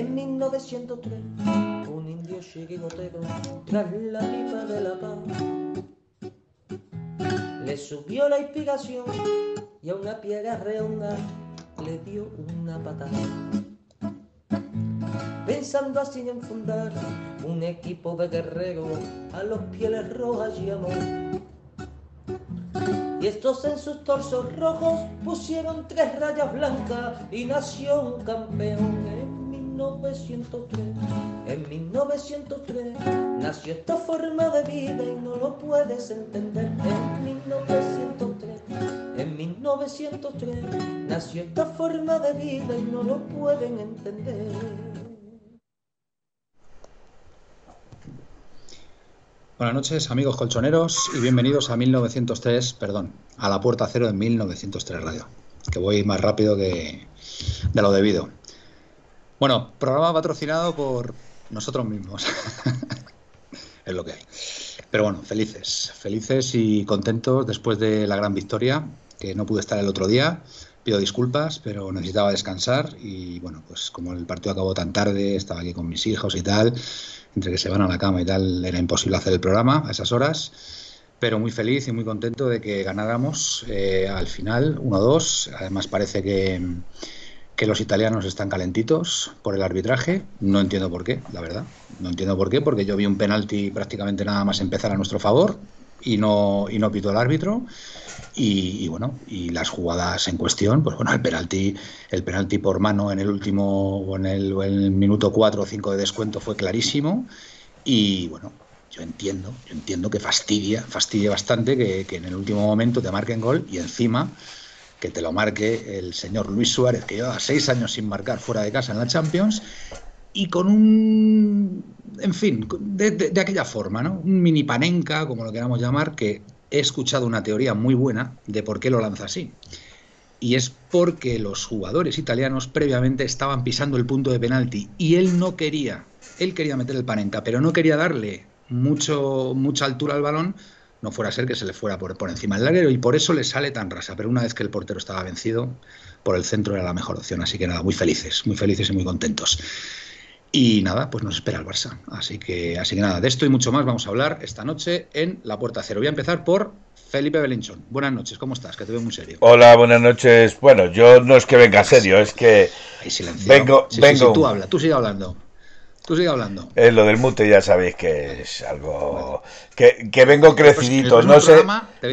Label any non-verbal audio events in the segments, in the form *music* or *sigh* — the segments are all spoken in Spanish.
En 1903, un indio chiquigotero, tras la pipa de la paz, le subió la inspiración y a una piedra redonda le dio una patada. Pensando así en fundar un equipo de guerreros a los pieles rojas y amor. Y estos en sus torsos rojos pusieron tres rayas blancas y nació un campeón 1903. En 1903 nació esta forma de vida y no lo puedes entender. En 1903, en 1903 nació esta forma de vida y no lo pueden entender. Buenas noches, amigos colchoneros, y bienvenidos a 1903, perdón, a la puerta cero de 1903 Radio, que voy más rápido que de lo debido. Bueno, programa patrocinado por nosotros mismos. *laughs* es lo que hay. Pero bueno, felices, felices y contentos después de la gran victoria, que no pude estar el otro día. Pido disculpas, pero necesitaba descansar y bueno, pues como el partido acabó tan tarde, estaba aquí con mis hijos y tal, entre que se van a la cama y tal, era imposible hacer el programa a esas horas. Pero muy feliz y muy contento de que ganáramos eh, al final 1-2. Además parece que, que los italianos están calentitos por el arbitraje. No entiendo por qué, la verdad. No entiendo por qué, porque yo vi un penalti prácticamente nada más empezar a nuestro favor y no, y no pitó el árbitro. Y, y, bueno, y las jugadas en cuestión, pues bueno, el penalti, el penalti por mano en el último o en el, en el minuto 4 o 5 de descuento fue clarísimo. Y bueno, yo entiendo, yo entiendo que fastidia, fastidia bastante que, que en el último momento te marquen gol y encima que te lo marque el señor Luis Suárez, que lleva seis años sin marcar fuera de casa en la Champions, y con un, en fin, de, aquella forma, ¿no? Un mini panenca, como lo queramos llamar, que he escuchado una teoría muy buena de por qué lo lanza así. Y es porque los jugadores italianos previamente estaban pisando el punto de penalti y él no quería, él quería meter el panenca, pero no quería darle mucho, mucha altura al balón no fuera a ser que se le fuera por, por encima del larguero y por eso le sale tan rasa. Pero una vez que el portero estaba vencido, por el centro era la mejor opción. Así que nada, muy felices, muy felices y muy contentos. Y nada, pues nos espera el Barça. Así que, así que nada, de esto y mucho más vamos a hablar esta noche en La Puerta Cero. Voy a empezar por Felipe Belinchón. Buenas noches, ¿cómo estás? Que te veo muy serio. Hola, buenas noches. Bueno, yo no es que venga serio, es que vengo, sí, vengo. Sí, sí, tú habla, tú sigue hablando. Tú sigue hablando. Es lo del mute, ya sabéis que es algo. Que, que vengo crecidito. Pues no sé,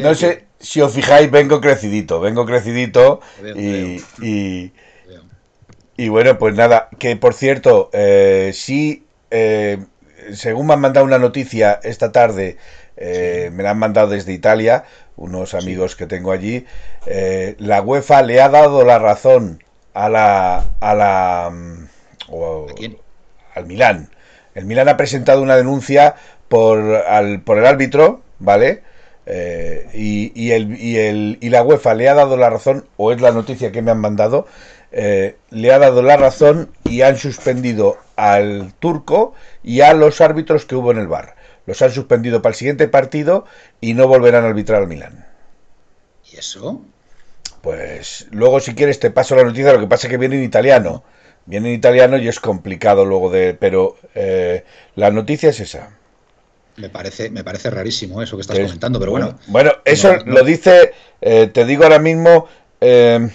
no sé si os fijáis, vengo crecidito. Vengo crecidito. Veo, y, veo. y, y, bueno, pues nada. Que por cierto, eh, sí, eh, según me han mandado una noticia esta tarde, eh, sí. me la han mandado desde Italia, unos amigos sí. que tengo allí. eh, la UEFA le ha dado la razón a la. A la o, ¿A quién? Al Milán. El Milán ha presentado una denuncia por, al, por el árbitro, ¿vale? Eh, y, y, el, y, el, y, la UEFA le ha dado la razón, o es la noticia que me han mandado, eh, le ha dado la razón y han suspendido al turco y a los árbitros que hubo en el bar. Los han suspendido para el siguiente partido y no volverán a arbitrar al Milán. ¿Y eso? Pues luego si quieres te paso la noticia, lo que pasa es que viene en italiano viene en italiano y es complicado luego de pero eh, la noticia es esa. Me parece me parece rarísimo eso que estás es, comentando pero bueno. bueno. Eso no, no. lo dice eh, te digo ahora mismo eh,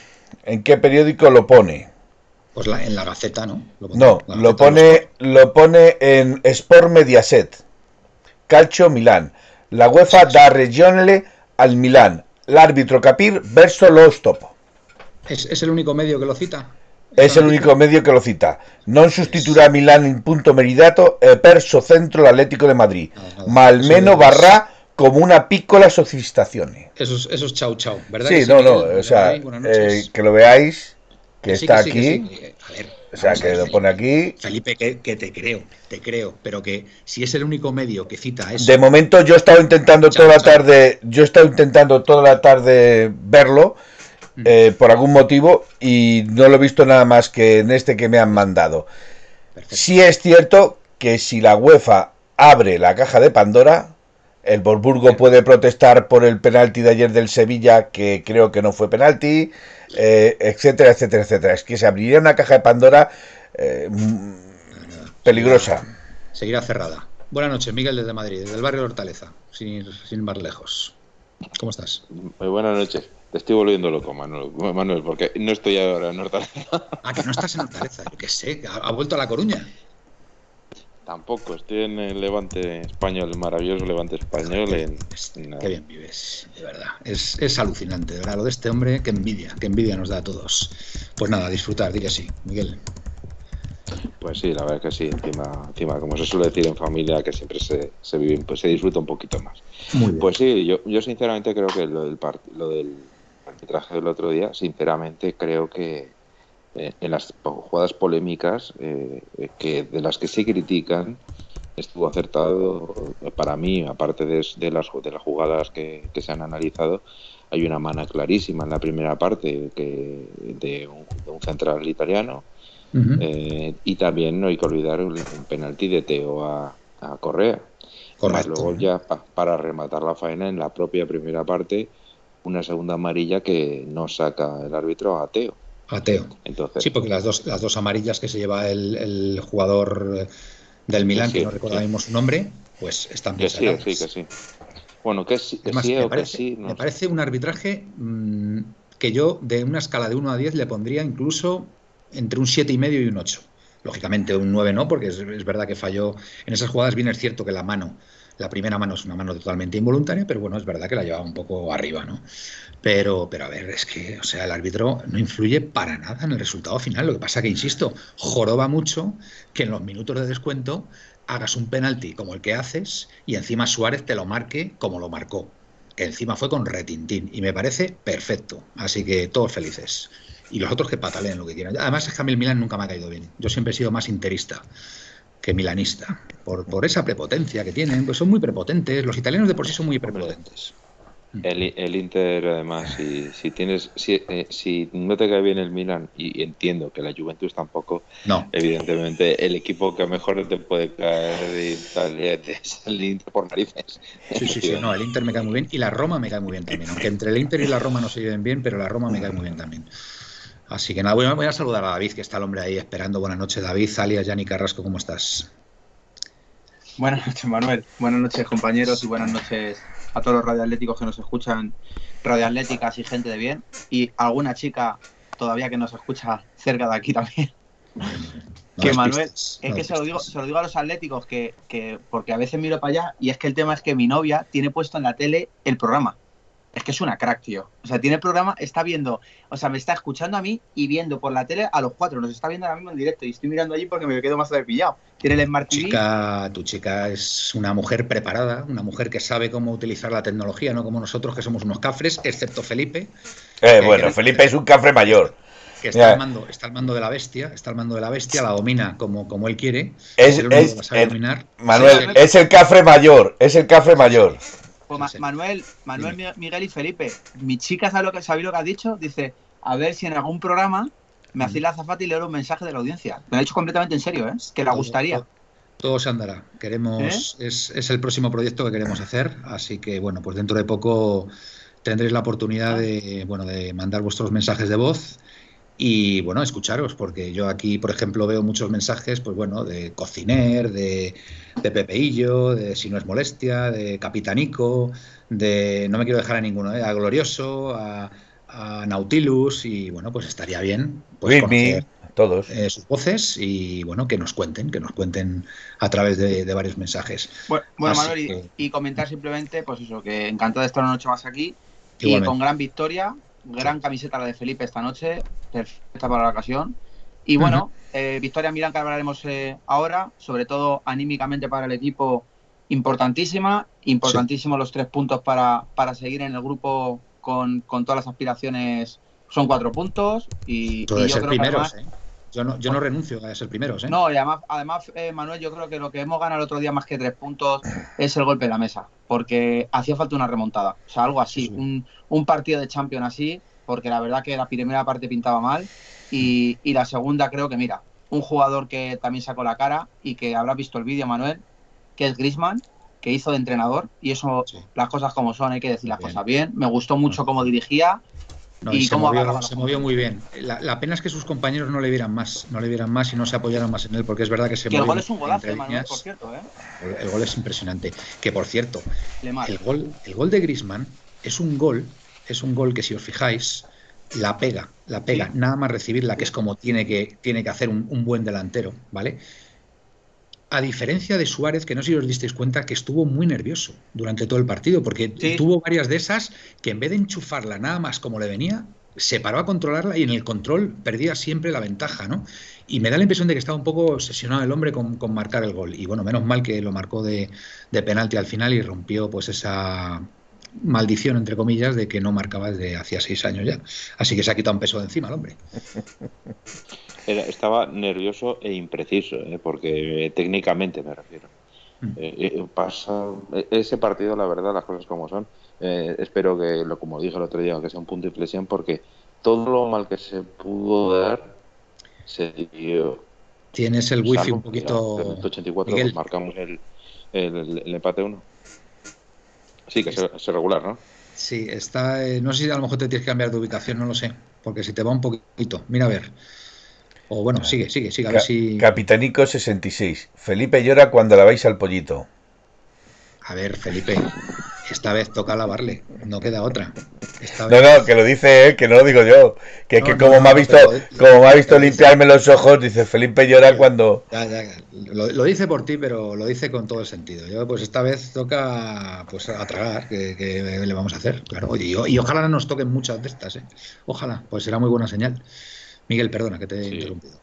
en qué periódico lo pone. Pues la, en la Gaceta no lo pone, no lo pone lo pone en Sport Mediaset Calcio Milán la UEFA da regione al Milán l'arbitro capir verso lo stop. ¿Es, es el único medio que lo cita es el único medio que lo cita. Non sostituirà Milán in punto meritato e perso centro l'Atlético de Madrid, no, no, ma almeno varrà como una piccola sofistazione. Eso es, eso es chau chau, ¿verdad? Sí, no, no, o sea, eh, que lo veáis, que, está sí, aquí. Sí. A ver, o sea, que lo pone aquí. Felipe, que, que, te creo, te creo, pero que si es el único medio que cita eso. De momento yo he estado intentando chau, toda la tarde, yo he estado intentando toda la tarde verlo eh, por algún motivo y no lo he visto nada más que en este que me han mandado. Perfecto. Sí es cierto que si la UEFA abre la caja de Pandora, el Borburgo puede protestar por el penalti de ayer del Sevilla, que creo que no fue penalti, eh, etcétera, etcétera, etcétera. Es que se abriría una caja de Pandora eh, peligrosa. Seguirá cerrada. Buenas noches, Miguel desde Madrid, desde el barrio de Hortaleza, sin, sin más lejos. ¿Cómo estás? Muy buenas noches. Te estoy volviendo loco, Manuel, Manuel, porque no estoy ahora en Hortaleza. Ah, que no estás en Hortaleza, yo qué sé, ha, vuelto a La Coruña. Tampoco, estoy en el Levante Español, el maravilloso Levante Español. En, qué bien vives, de verdad. Es, es, alucinante, de verdad, lo de este hombre, qué envidia, qué envidia nos da a todos. Pues nada, disfrutar, di que sí, Miguel. Pues sí, la verdad que sí, encima, encima como se suele decir en familia, que siempre se, se vive, pues se disfruta un poquito más. Pues sí, yo, yo sinceramente creo que lo del, lo del arbitraje del otro día, sinceramente creo que eh, en las jugadas polémicas eh, que de las que se critican estuvo acertado para mí, aparte de, de, las, de las jugadas que, que, se han analizado, hay una mana clarísima en la primera parte que de un, de un central italiano eh, y también no hay que olvidar un, penalti de Teo a, Correa. Correcto. luego ya para rematar la faena en la propia primera parte, una segunda amarilla que no saca el árbitro a Teo. A Teo. Entonces, sí, porque las dos, las dos amarillas que se lleva el, jugador del Milan, que no recuerdo mismo su nombre, pues están que sí, sí, que sí. Bueno, que sí, sí me, parece, me parece un arbitraje mm, que yo de una escala de 1 a 10 le pondría incluso entre un 7,5 y medio y un 8. Lógicamente un 9 no, porque es, verdad que falló en esas jugadas. Bien es cierto que la mano, la primera mano es una mano totalmente involuntaria, pero bueno, es verdad que la llevaba un poco arriba, ¿no? Pero, pero a ver, es que, o sea, el árbitro no influye para nada en el resultado final. Lo que pasa que, insisto, joroba mucho que en los minutos de descuento hagas un penalti como el que haces y encima Suárez te lo marque como lo marcó. Que encima fue con retintín. Y me parece perfecto. Así que todos felices y los otros que pataleen lo que quieran. Además es que a el Milan nunca me ha caído bien. Yo siempre he sido más interista que milanista, por, por esa prepotencia que tienen, pues son muy prepotentes, los italianos de por sí son muy prepotentes. El, el Inter, además, si, si tienes, si, eh, si, no te cae bien el Milan, y entiendo que la Juventus tampoco, no. evidentemente el equipo que mejor te puede caer de Italia *laughs* es el Inter por narices. Sí, sí, sí, no, el Inter me cae muy bien y la Roma me cae muy bien también, aunque entre el Inter y la Roma no se lleven bien, pero la Roma me cae muy bien también. Así que nada, voy a, voy a saludar a David, que está el hombre ahí esperando. Buenas noches, David, alias Yanni Carrasco, ¿cómo estás? Buenas noches, Manuel. Buenas noches, compañeros, y buenas noches a todos los radioatléticos que nos escuchan, radioatléticas y gente de bien, y alguna chica todavía que nos escucha cerca de aquí también. que Manuel, es que se, lo digo, se lo digo a los atléticos que, que, porque a veces miro para allá y es que el tema es que mi novia tiene puesto en la tele el programa es que es una crack, tío. O sea, tiene el programa, está viendo, o sea, me está escuchando a mí y viendo por la tele a los cuatro. Nos está viendo ahora mismo en directo y estoy mirando allí porque me quedo más pillado. Tiene el Smart TV. Chica, tu chica es una mujer preparada, una mujer que sabe cómo utilizar la tecnología, no como nosotros que somos unos cafres, excepto Felipe. Eh, bueno, Felipe es un cafre mayor. Que está al, mando, está al mando de la bestia, está al mando de la bestia, la domina como, como él quiere. Es, Manuel, es el cafre mayor, es el cafre mayor. Pues Manuel, Manuel, Miguel y Felipe, mi chica sabe lo que sabéis lo que ha dicho, dice, a ver si en algún programa me hacéis la azafata y leo un mensaje de la audiencia. Me lo ha dicho completamente en serio, ¿eh? Que le gustaría. Todo, se andará. Queremos, ¿Eh? es, es, el próximo proyecto que queremos hacer, así que bueno, pues dentro de poco tendréis la oportunidad de, bueno, de mandar vuestros mensajes de voz y bueno, escucharos, porque yo aquí, por ejemplo, veo muchos mensajes, pues bueno, de cociner, de, de Pepeillo, de Si no es molestia, de Capitanico, de no me quiero dejar a ninguno, ¿eh? a Glorioso, a, Nautilus, y bueno, pues estaría bien pues, conocer todos. Eh, sus voces y bueno, que nos cuenten, que nos cuenten a través de, varios mensajes. Bueno, Manuel, y, comentar simplemente, pues eso, que encantado de estar una noche más aquí y con gran victoria gran camiseta la de Felipe esta noche, perfecta para la ocasión. Y bueno, eh, Victoria Milán que hablaremos eh, ahora, sobre todo anímicamente para el equipo, importantísima, importantísimos los tres puntos para, para seguir en el grupo con, todas las aspiraciones. Son cuatro puntos y, yo creo que además, ¿eh? Yo no, yo no renuncio a ser primeros. ¿eh? No, y además, además Manuel, yo creo que lo que hemos ganado el otro día más que tres puntos es el golpe en la mesa, porque hacía falta una remontada, o sea, algo así, un, un, partido de Champions así, porque la verdad que la primera parte pintaba mal y, y, la segunda creo que, mira, un jugador que también sacó la cara y que habrá visto el vídeo, Manuel, que es Grisman, que hizo de entrenador, y eso, las cosas como son, hay que decir las cosas bien. Me gustó mucho cómo dirigía, y, se, movió, muy bien. La, pena es que sus compañeros no le vieran más, no le vieran más y no se apoyaran más en él, porque es verdad que se que el gol es un golazo, por cierto, ¿eh? El, gol es impresionante. Que por cierto, el gol, el gol de Grisman es un gol, es un gol que si os fijáis, la pega, la pega, nada más recibirla, que es como tiene que, tiene que hacer un, un buen delantero, ¿vale? A diferencia de Suárez, que no sé si os disteis cuenta que estuvo muy nervioso durante todo el partido, porque tuvo varias de esas que en vez de enchufarla nada más como le venía, se paró a controlarla y en el control perdía siempre la ventaja, ¿no? Y me da la impresión de que estaba un poco obsesionado el hombre con, marcar el gol. Y bueno, menos mal que lo marcó de, de, penalti al final y rompió pues esa maldición, entre comillas, de que no marcaba desde hacía seis años ya. Así que se ha quitado un peso de encima el hombre. *laughs* estaba nervioso e impreciso, ¿eh? porque técnicamente me refiero. Mm. Eh, eh, pasa ese partido, la verdad, las cosas como son. espero que, lo como dije el otro día, que sea un punto de inflexión, porque todo lo mal que se pudo dar se dio. Tienes el wifi un poquito. En el 84 marcamos el, el, empate 1. Sí, que es regular, ¿no? Sí, está. no sé si a lo mejor te tienes que cambiar de ubicación, no lo sé. Porque si te va un poquito. Mira a ver. O bueno, sigue, sigue, sigue. A ver si... Capitanico 66. Felipe llora cuando la vais al pollito. A ver, Felipe, esta vez toca lavarle, no queda otra. No, no, que lo dice él, que no lo digo yo. Que que como me ha visto, como me ha visto limpiarme los ojos, dice Felipe llora cuando. Ya, ya, lo, dice por ti, pero lo dice con todo el sentido. Yo, pues esta vez toca pues a tragar, que, le vamos a hacer, claro. Y, y, ojalá nos toquen muchas de estas, ¿eh? Ojalá, pues será muy buena señal. Miguel, perdona que te he interrumpido.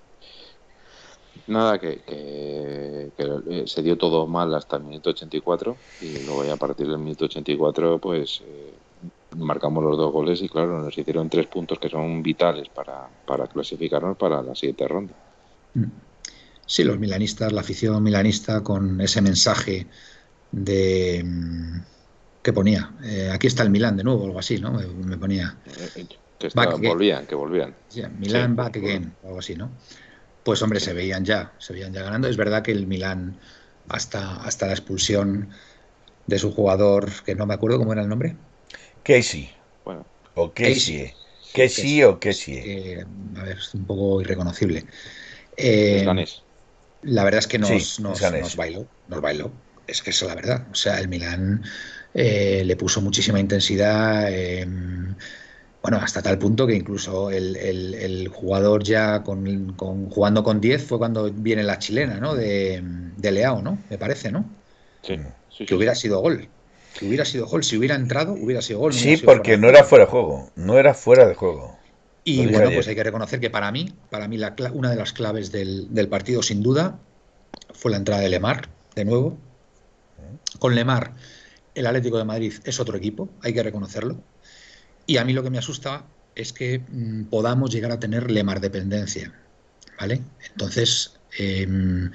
Nada, que, eh, se dio todo mal hasta el minuto 84 y luego ya a partir del minuto 84 pues eh, marcamos los dos goles y claro, nos hicieron tres puntos que son vitales para, para clasificarnos para la siguiente ronda. Mm. Sí, los milanistas, la afición milanista con ese mensaje de... Mm, ¿Qué ponía? Eh, aquí está el Milán de nuevo, algo así, ¿no? Me, ponía... Que volvían, que volvían. Milán back again, o algo así, ¿no? Pues hombre, se veían ya, se veían ya ganando. Es verdad que el Milán, hasta, hasta la expulsión de su jugador, que no me acuerdo cómo era el nombre. Casey. Bueno. O Casey. Casey, o Casey. a ver, es un poco irreconocible. Eh, la verdad es que nos, nos, bailó, nos bailó. Es que eso es la verdad. O sea, el Milán eh, le puso muchísima intensidad. Bueno, hasta tal punto que incluso el, jugador ya con, jugando con 10 fue cuando viene la chilena, ¿no? De, de Leao, ¿no? Me parece, ¿no? Sí. que hubiera sido gol. Que hubiera sido gol. Si hubiera entrado, hubiera sido gol. sí, porque no era fuera de juego. No era fuera de juego. Y bueno, pues hay que reconocer que para mí, para mí la, una de las claves del, del partido, sin duda, fue la entrada de Lemar, de nuevo. Con Lemar, el Atlético de Madrid es otro equipo, hay que reconocerlo y a mí lo que me asusta es que mm, podamos llegar a tener lemar dependencia. ¿Vale? Entonces, em,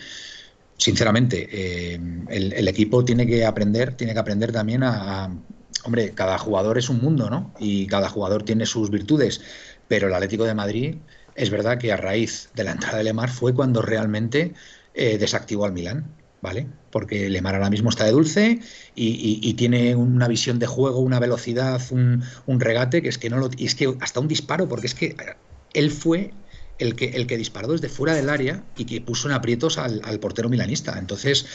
sinceramente, em, el, equipo tiene que aprender, tiene que aprender también a, Hombre, cada jugador es un mundo, ¿no? Y cada jugador tiene sus virtudes. Pero el Atlético de Madrid es verdad que a raíz de la entrada de Lemar fue cuando realmente eh, desactivó al Milán. ¿Vale? Porque Lemar ahora mismo está de dulce y, tiene una visión de juego, una velocidad, un, regate que es que no lo. Y es que hasta un disparo, porque es que él fue el que, el que disparó desde fuera del área y que puso en aprietos al, portero milanista. Entonces,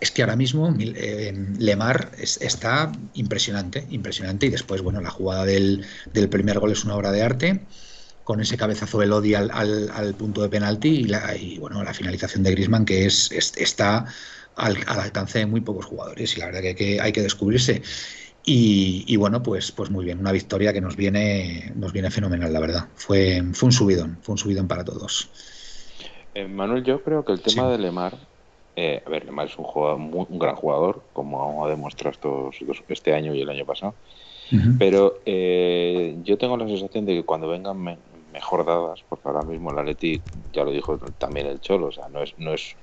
es que ahora mismo eh, Lemar está impresionante, impresionante. Y después, bueno, la jugada del, primer gol es una obra de arte con ese cabezazo de Lodi al, al, punto de penalti y, la, y, bueno la finalización de Grisman que es está al, alcance de muy pocos jugadores y la verdad que, hay que descubrirse. Y, bueno, pues, pues muy bien, una victoria que nos viene, nos viene fenomenal, la verdad. Fue, fue un subidón, fue un subidón para todos. Eh, Manuel, yo creo que el tema de Lemar, eh, a ver, Lemar es un, jugador, un gran jugador, como ha demostrado estos, este año y el año pasado, pero eh, yo tengo la sensación de que cuando vengan mejor dadas, porque ahora mismo el Atleti, ya lo dijo también el Cholo, o sea, no es, no es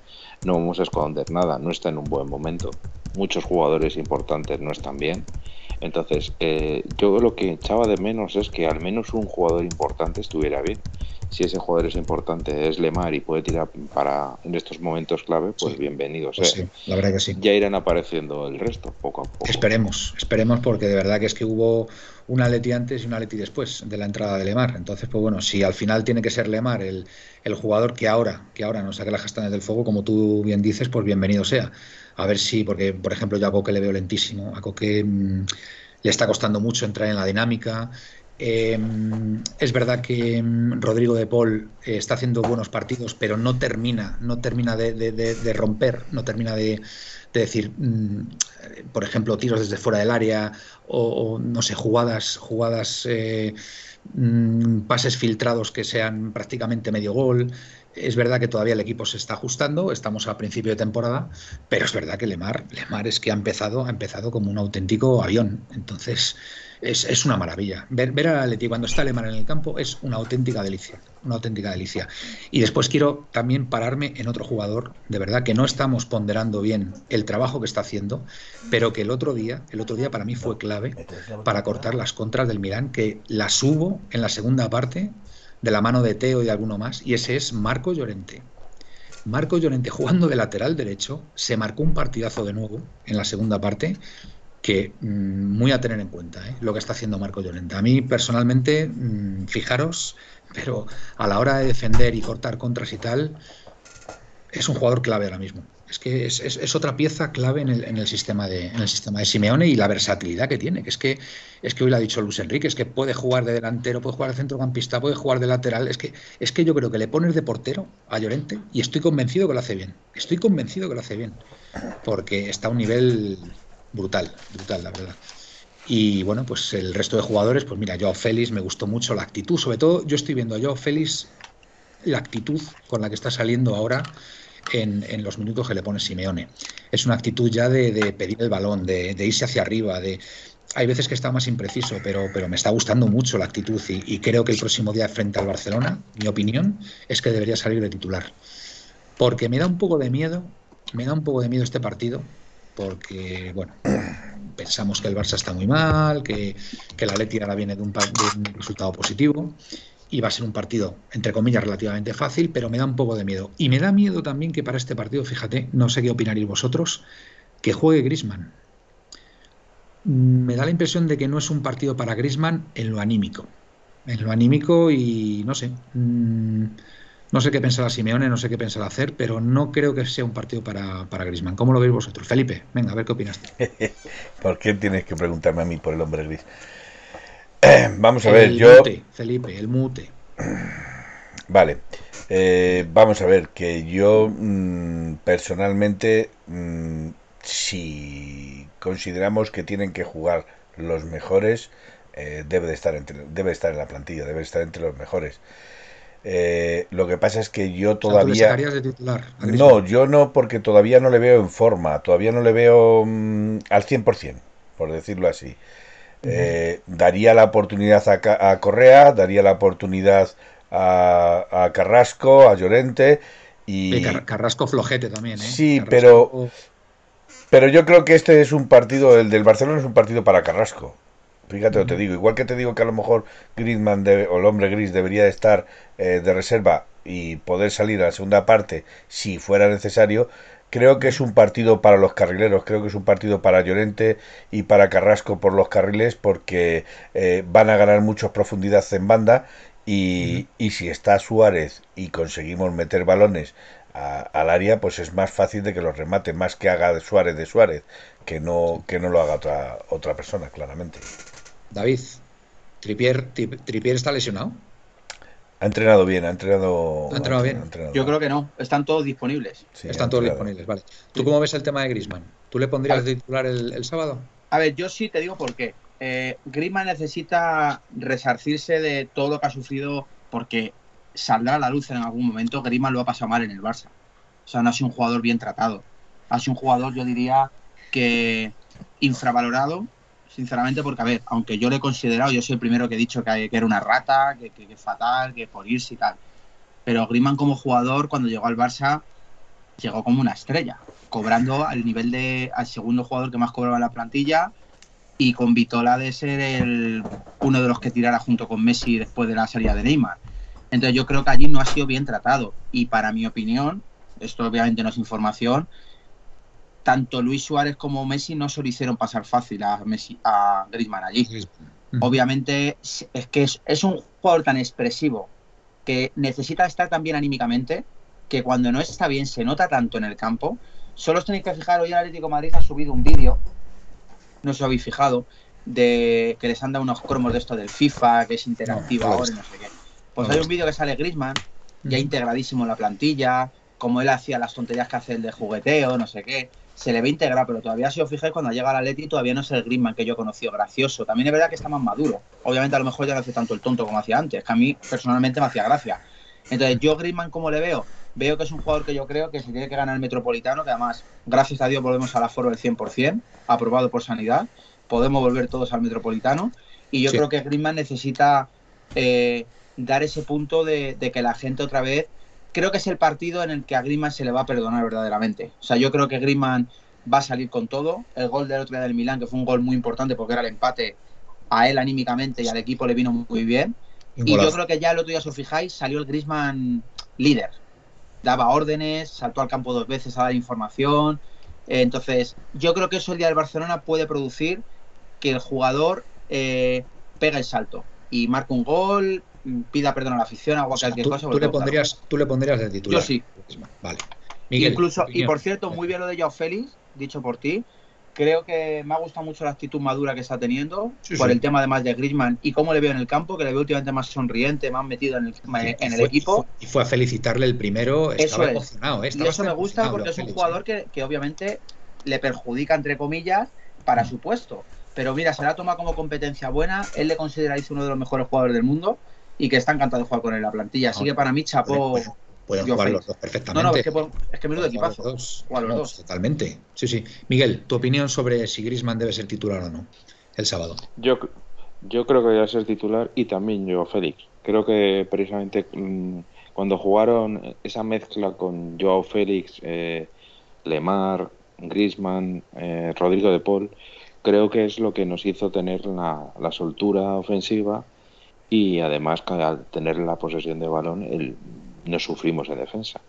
no vamos a esconder nada, no está en un buen momento. Muchos jugadores importantes no están bien. Entonces, eh, yo lo que echaba de menos es que al menos un jugador importante estuviera bien. Si ese jugador es importante, es Lemar y puede tirar para en estos momentos clave, pues bienvenido pues Sí, la verdad que sí. Ya irán apareciendo el resto, poco a poco. Esperemos, esperemos, porque de verdad que es que hubo, una Leti antes y una Leti después de la entrada de Lemar. Entonces, pues bueno, si al final tiene que ser Lemar el, el jugador que ahora, que ahora nos saque las castañas del fuego, como tú bien dices, pues bienvenido sea. A ver si, porque por ejemplo yo a Coque le veo lentísimo, a Coque mm, le está costando mucho entrar en la dinámica. Eh, es verdad que mm, Rodrigo de Paul eh, está haciendo buenos partidos, pero no termina, no termina de, romper, no termina de, decir, mm, por ejemplo, tiros desde fuera del área o, no sé, jugadas, jugadas, eh, mm, pases filtrados que sean prácticamente medio gol. Es verdad que todavía el equipo se está ajustando, estamos a principio de temporada, pero es verdad que Lemar, Lemar es que ha empezado, ha empezado como un auténtico avión. Entonces, es, una maravilla. Ver, ver al Atleti cuando está Alemán en el campo es una auténtica delicia, una auténtica delicia. Y después quiero también pararme en otro jugador, de verdad que no estamos ponderando bien el trabajo que está haciendo, pero que el otro día, el otro día para mí fue clave para cortar las contras del Milán, que las hubo en la segunda parte de la mano de Teo y de alguno más, y ese es Marco Llorente. Marco Llorente jugando de lateral derecho, se marcó un partidazo de nuevo en la segunda parte que mm, muy a tener en cuenta ¿eh? lo que está haciendo Marco Llorente. A mí personalmente, mm, fijaros, pero a la hora de defender y cortar contras y tal, es un jugador clave ahora mismo. Es que es, otra pieza clave en el, sistema de, en el sistema de Simeone y la versatilidad que tiene. Que es que es que hoy lo ha dicho Luis Enrique, es que puede jugar de delantero, puede jugar de centrocampista, puede jugar de lateral. Es que, es que yo creo que le pones de portero a Llorente y estoy convencido que lo hace bien. Estoy convencido que lo hace bien. Porque está a un nivel brutal, brutal, la verdad. Y bueno, pues el resto de jugadores, pues mira, Joao Félix me gustó mucho la actitud, sobre todo yo estoy viendo a Joao Félix la actitud con la que está saliendo ahora en, los minutos que le pone Simeone. Es una actitud ya de, pedir el balón, de, irse hacia arriba, de... Hay veces que está más impreciso, pero, pero me está gustando mucho la actitud y, y creo que el próximo día frente al Barcelona, mi opinión, es que debería salir de titular. Porque me da un poco de miedo, me da un poco de miedo este partido, porque, bueno, pensamos que el Barça está muy mal, que, la Leti ahora viene de un, resultado positivo y va a ser un partido, entre comillas, relativamente fácil, pero me da un poco de miedo. Y me da miedo también que para este partido, fíjate, no sé qué opinaréis vosotros, que juegue Grisman. Me da la impresión de que no es un partido para Grisman en lo anímico. En lo anímico y no sé. Mm, no sé qué pensará Simeone, no sé qué pensará hacer, pero no creo que sea un partido para, para Grisman. ¿Cómo lo veis vosotros? Felipe, venga, a ver qué opinas. *laughs* ¿Por qué tienes que preguntarme a mí por el hombre gris? vamos a ver, yo. Mute, Felipe, el mute. *clears throat* Vale. Eh, vamos a ver, que yo mm, personalmente, mm, si consideramos que tienen que jugar los mejores, eh, debe, de estar entre, debe estar en la plantilla, debe estar entre los mejores. Eh, lo que pasa es que yo todavía... no, yo no, porque todavía no le veo en forma, todavía no le veo mm, al 100%, por decirlo así. Eh, daría la oportunidad a, Correa, daría la oportunidad a, Carrasco, a Llorente y... Carrasco flojete también, ¿eh? Sí, pero... Pero yo creo que este es un partido, el del Barcelona es un partido para Carrasco. Fíjate lo te digo, igual que te digo que a lo mejor Griezmann o el hombre gris debería estar eh, de reserva y poder salir a la segunda parte si fuera necesario, creo que es un partido para los carrileros, creo que es un partido para Llorente y para Carrasco por los carriles porque eh, van a ganar mucha profundidad en banda y, y, si está Suárez y conseguimos meter balones al área, pues es más fácil de que los remate, más que haga de Suárez de Suárez, que no, que no lo haga otra, otra persona, claramente. David, Tripier, Tripier está lesionado. Ha entrenado bien, ha entrenado, ¿Ha entrenado bien. Yo creo que no, están todos disponibles. están todos disponibles, vale. ¿Tú cómo ves el tema de Grisman? ¿Tú le pondrías de titular el, sábado? A ver, yo sí te digo por qué. Eh, Griezmann necesita resarcirse de todo lo que ha sufrido porque saldrá a la luz en algún momento. Griezmann lo ha pasado mal en el Barça. O sea, no ha sido un jugador bien tratado. Ha sido un jugador, yo diría, que infravalorado sinceramente, porque, a ver, aunque yo le he considerado, yo soy el primero que he dicho que, era una rata, que, es fatal, que por irse y tal. Pero Griezmann como jugador, cuando llegó al Barça, llegó como una estrella, cobrando al nivel de al segundo jugador que más cobraba la plantilla y con Vitola de ser el, uno de los que tirara junto con Messi después de la salida de Neymar. Entonces yo creo que allí no ha sido bien tratado y para mi opinión, esto obviamente no es información, tanto Luis Suárez como Messi no se lo hicieron pasar fácil a Messi, a Griezmann allí. obviamente es que es, un jugador tan expresivo que necesita estar tan bien anímicamente que cuando no está bien se nota tanto en el campo. Solo os tenéis que fijar, hoy el Atlético Madrid ha subido un vídeo, no os habéis fijado, de que les han dado unos cromos de esto del FIFA, que es interactivo ahora y no sé qué. Pues hay un vídeo que sale Grisman, ya integradísimo en la plantilla, como él hacía las tonterías que hace el de jugueteo, no sé qué. Se le ve integrado, pero todavía si os fijáis, cuando llega al Atleti todavía no es el Griezmann que yo conocí, gracioso. También es verdad que está más maduro. Obviamente a lo mejor ya no hace tanto el tonto como hacía antes, que a mí personalmente me hacía gracia. Entonces yo Griezmann, ¿cómo le veo? Veo que es un jugador que yo creo que se tiene que ganar el Metropolitano, que además, gracias a Dios, volvemos al aforo del 100%, aprobado por Sanidad. Podemos volver todos al Metropolitano. Y yo creo que Griezmann necesita eh, dar ese punto de, que la gente otra vez. Creo que es el partido en el que a Griezmann se le va a perdonar verdaderamente. O sea, yo creo que Griezmann va a salir con todo. El gol del otro día del Milán, que fue un gol muy importante porque era el empate, a él anímicamente y al equipo le vino muy bien. Y, yo creo que ya el otro día, si os fijáis, salió el Griezmann líder. Daba órdenes, saltó al campo dos veces a dar información. entonces, yo creo que eso el día del Barcelona puede producir que el jugador eh, pegue el salto y marque un gol, pida perdón a la afición, o cualquier cosa. Tú le, pondrías, tú le pondrías de titular. Yo sí. Vale. Incluso, y por cierto, muy bien lo de Joao Félix, dicho por ti. Creo que me ha gustado mucho la actitud madura que está teniendo por el tema además de Griezmann y cómo le veo en el campo, que le veo últimamente más sonriente, más metido en el, en el equipo. Y fue, a felicitarle el primero, estaba emocionado. ¿eh? y eso me gusta porque es un jugador que, que, obviamente le perjudica, entre comillas, para mm. su puesto. Pero mira, se la toma como competencia buena, él le consideráis uno de los mejores jugadores del mundo y que está encantado de jugar con él en la plantilla. Así que para mí, chapó. Pueden jugar los dos perfectamente. No, no, es que, es que menudo equipazo. Los dos. Totalmente. Sí, sí. Miguel, tu opinión sobre si Grisman debe ser titular o no el sábado. Yo, yo creo que debe ser titular y también yo, Félix. Creo que precisamente mm, cuando jugaron esa mezcla con Joao Félix, eh, Lemar, Grisman, eh, Rodrigo de Paul, creo que es lo que nos hizo tener la, la soltura ofensiva y además al tener la posesión de balón el, no sufrimos en defensa.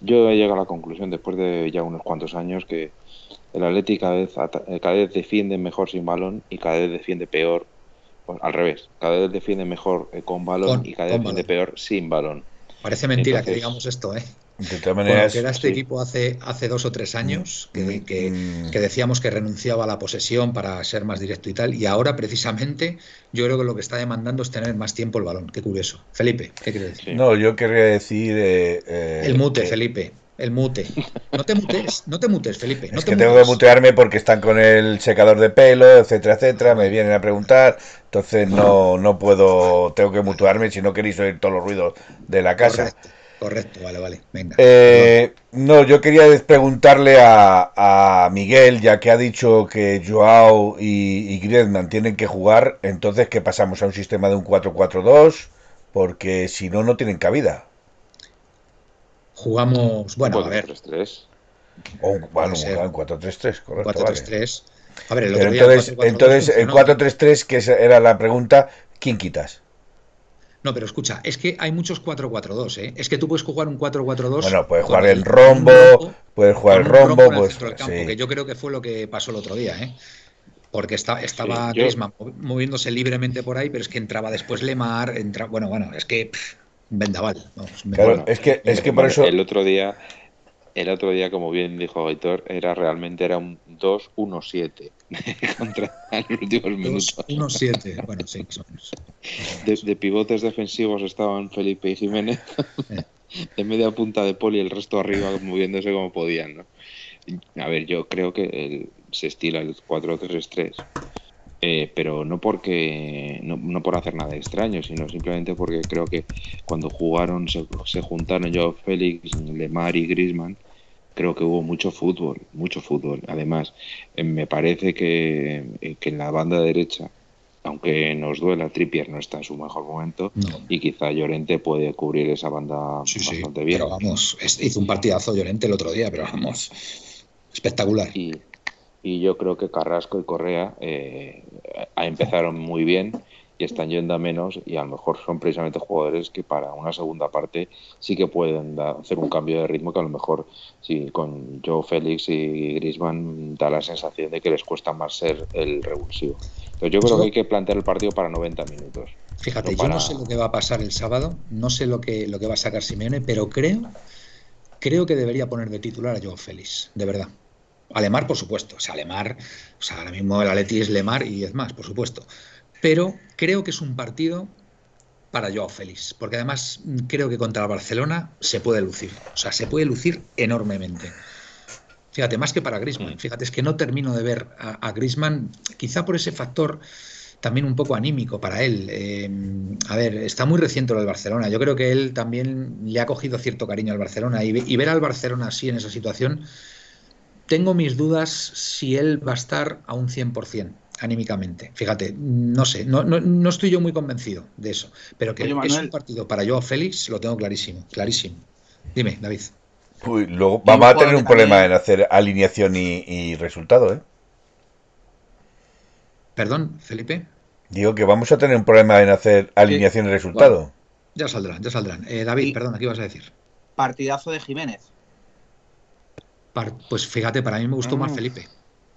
Yo he llegado a la conclusión después de ya unos cuantos años que el Atlético cada vez, cada vez defiende mejor sin balón y cada vez defiende peor, pues, al revés, cada vez defiende mejor eh, con balón y cada vez defiende peor sin balón. Parece mentira que digamos esto, ¿eh? De todas maneras, que era este equipo hace, hace dos o tres años, que, mm, que, mm. que, decíamos que renunciaba a la posesión para ser más directo y tal, y ahora precisamente yo creo que lo que está demandando es tener más tiempo el balón. Qué curioso. Felipe, ¿qué quieres decir? No, yo quería decir... Eh, eh, el mute, Felipe. El mute. No te mutes, no te mutes, Felipe. No es que tengo que mutearme porque están con el secador de pelo, etcétera, etcétera. Me vienen a preguntar, entonces no, no puedo, tengo que mutearme si no queréis oír todos los ruidos de la casa. Correcto, vale, vale. Venga. Eh, no, yo quería preguntarle a, Miguel, ya que ha dicho que Joao y, y Griezmann tienen que jugar, entonces que pasamos a un sistema de un 4-4-2, porque si no, no tienen cabida. Jugamos, bueno, a ver. 4-3-3. O un, bueno, un 4-3-3, correcto. 4-3-3. A ver, el otro entonces, entonces el 4-3-3, que era la pregunta, ¿quién quitas? No, pero escucha, es que hay muchos 4-4-2, ¿eh? Es que tú puedes jugar un 4-4-2. Bueno, puedes jugar el rombo, puedes jugar el rombo, pues. Que yo creo que fue lo que pasó el otro día, ¿eh? Porque está, estaba Griezmann moviéndose libremente por ahí, pero es que entraba después Lemar, entra, bueno, bueno, es que vendaval. claro, es que, es que por eso. El otro día, el otro día, como bien dijo Aitor, era realmente era un 2-1-7 *laughs* contra los últimos minutos. 1-7, bueno, sí, De, pivotes defensivos estaban Felipe y Jiménez. *laughs* de media punta de Poli, el resto arriba moviéndose como podían. ¿no? A ver, yo creo que se estila el 4-3-3. Eh, pero no porque no, no, por hacer nada extraño, sino simplemente porque creo que cuando jugaron se, se juntaron yo, Félix, Lemar y Grisman, creo que hubo mucho fútbol, mucho fútbol. Además, eh, me parece que, eh, que en la banda derecha, aunque nos duela, Trippier no está en su mejor momento y quizá Llorente puede cubrir esa banda bastante bien. Pero vamos, hizo un partidazo Llorente el otro día, pero vamos, espectacular. Y, y yo creo que Carrasco y Correa eh, empezaron muy bien y están yendo a menos y a lo mejor son precisamente jugadores que para una segunda parte sí que pueden hacer un cambio de ritmo que a lo mejor si con Joe Félix y Griezmann da la sensación de que les cuesta más ser el revulsivo. Entonces yo creo que hay que plantear el partido para 90 minutos. Fíjate, yo no sé lo que va a pasar el sábado, no sé lo que, lo que va a sacar Simeone, pero creo, creo que debería poner de titular a Joe Félix, de verdad. Alemar, por supuesto. O sea, Alemar, o sea, ahora mismo el Atleti es Lemar y es más, por supuesto. Pero creo que es un partido para Joao Félix, porque además creo que contra el Barcelona se puede lucir, o sea, se puede lucir enormemente. Fíjate, más que para Grisman. Fíjate, es que no termino de ver a, a Grisman, quizá por ese factor también un poco anímico para él. Eh, a ver, está muy reciente lo del Barcelona. Yo creo que él también le ha cogido cierto cariño al Barcelona y, y ver al Barcelona así en esa situación, tengo mis dudas si él va a estar a un 100% anímicamente. Fíjate, no sé, no, no, estoy yo muy convencido de eso, pero que es un partido para yo Félix lo tengo clarísimo, clarísimo. Dime, David. luego vamos a tener un problema en hacer alineación y, resultado, ¿eh? Perdón, Felipe. Digo que vamos a tener un problema en hacer alineación y resultado. ya saldrán, ya saldrán. Eh, David, perdón, ¿qué ibas a decir? Partidazo de Jiménez. Pues fíjate, para mí me gustó más mm. Felipe.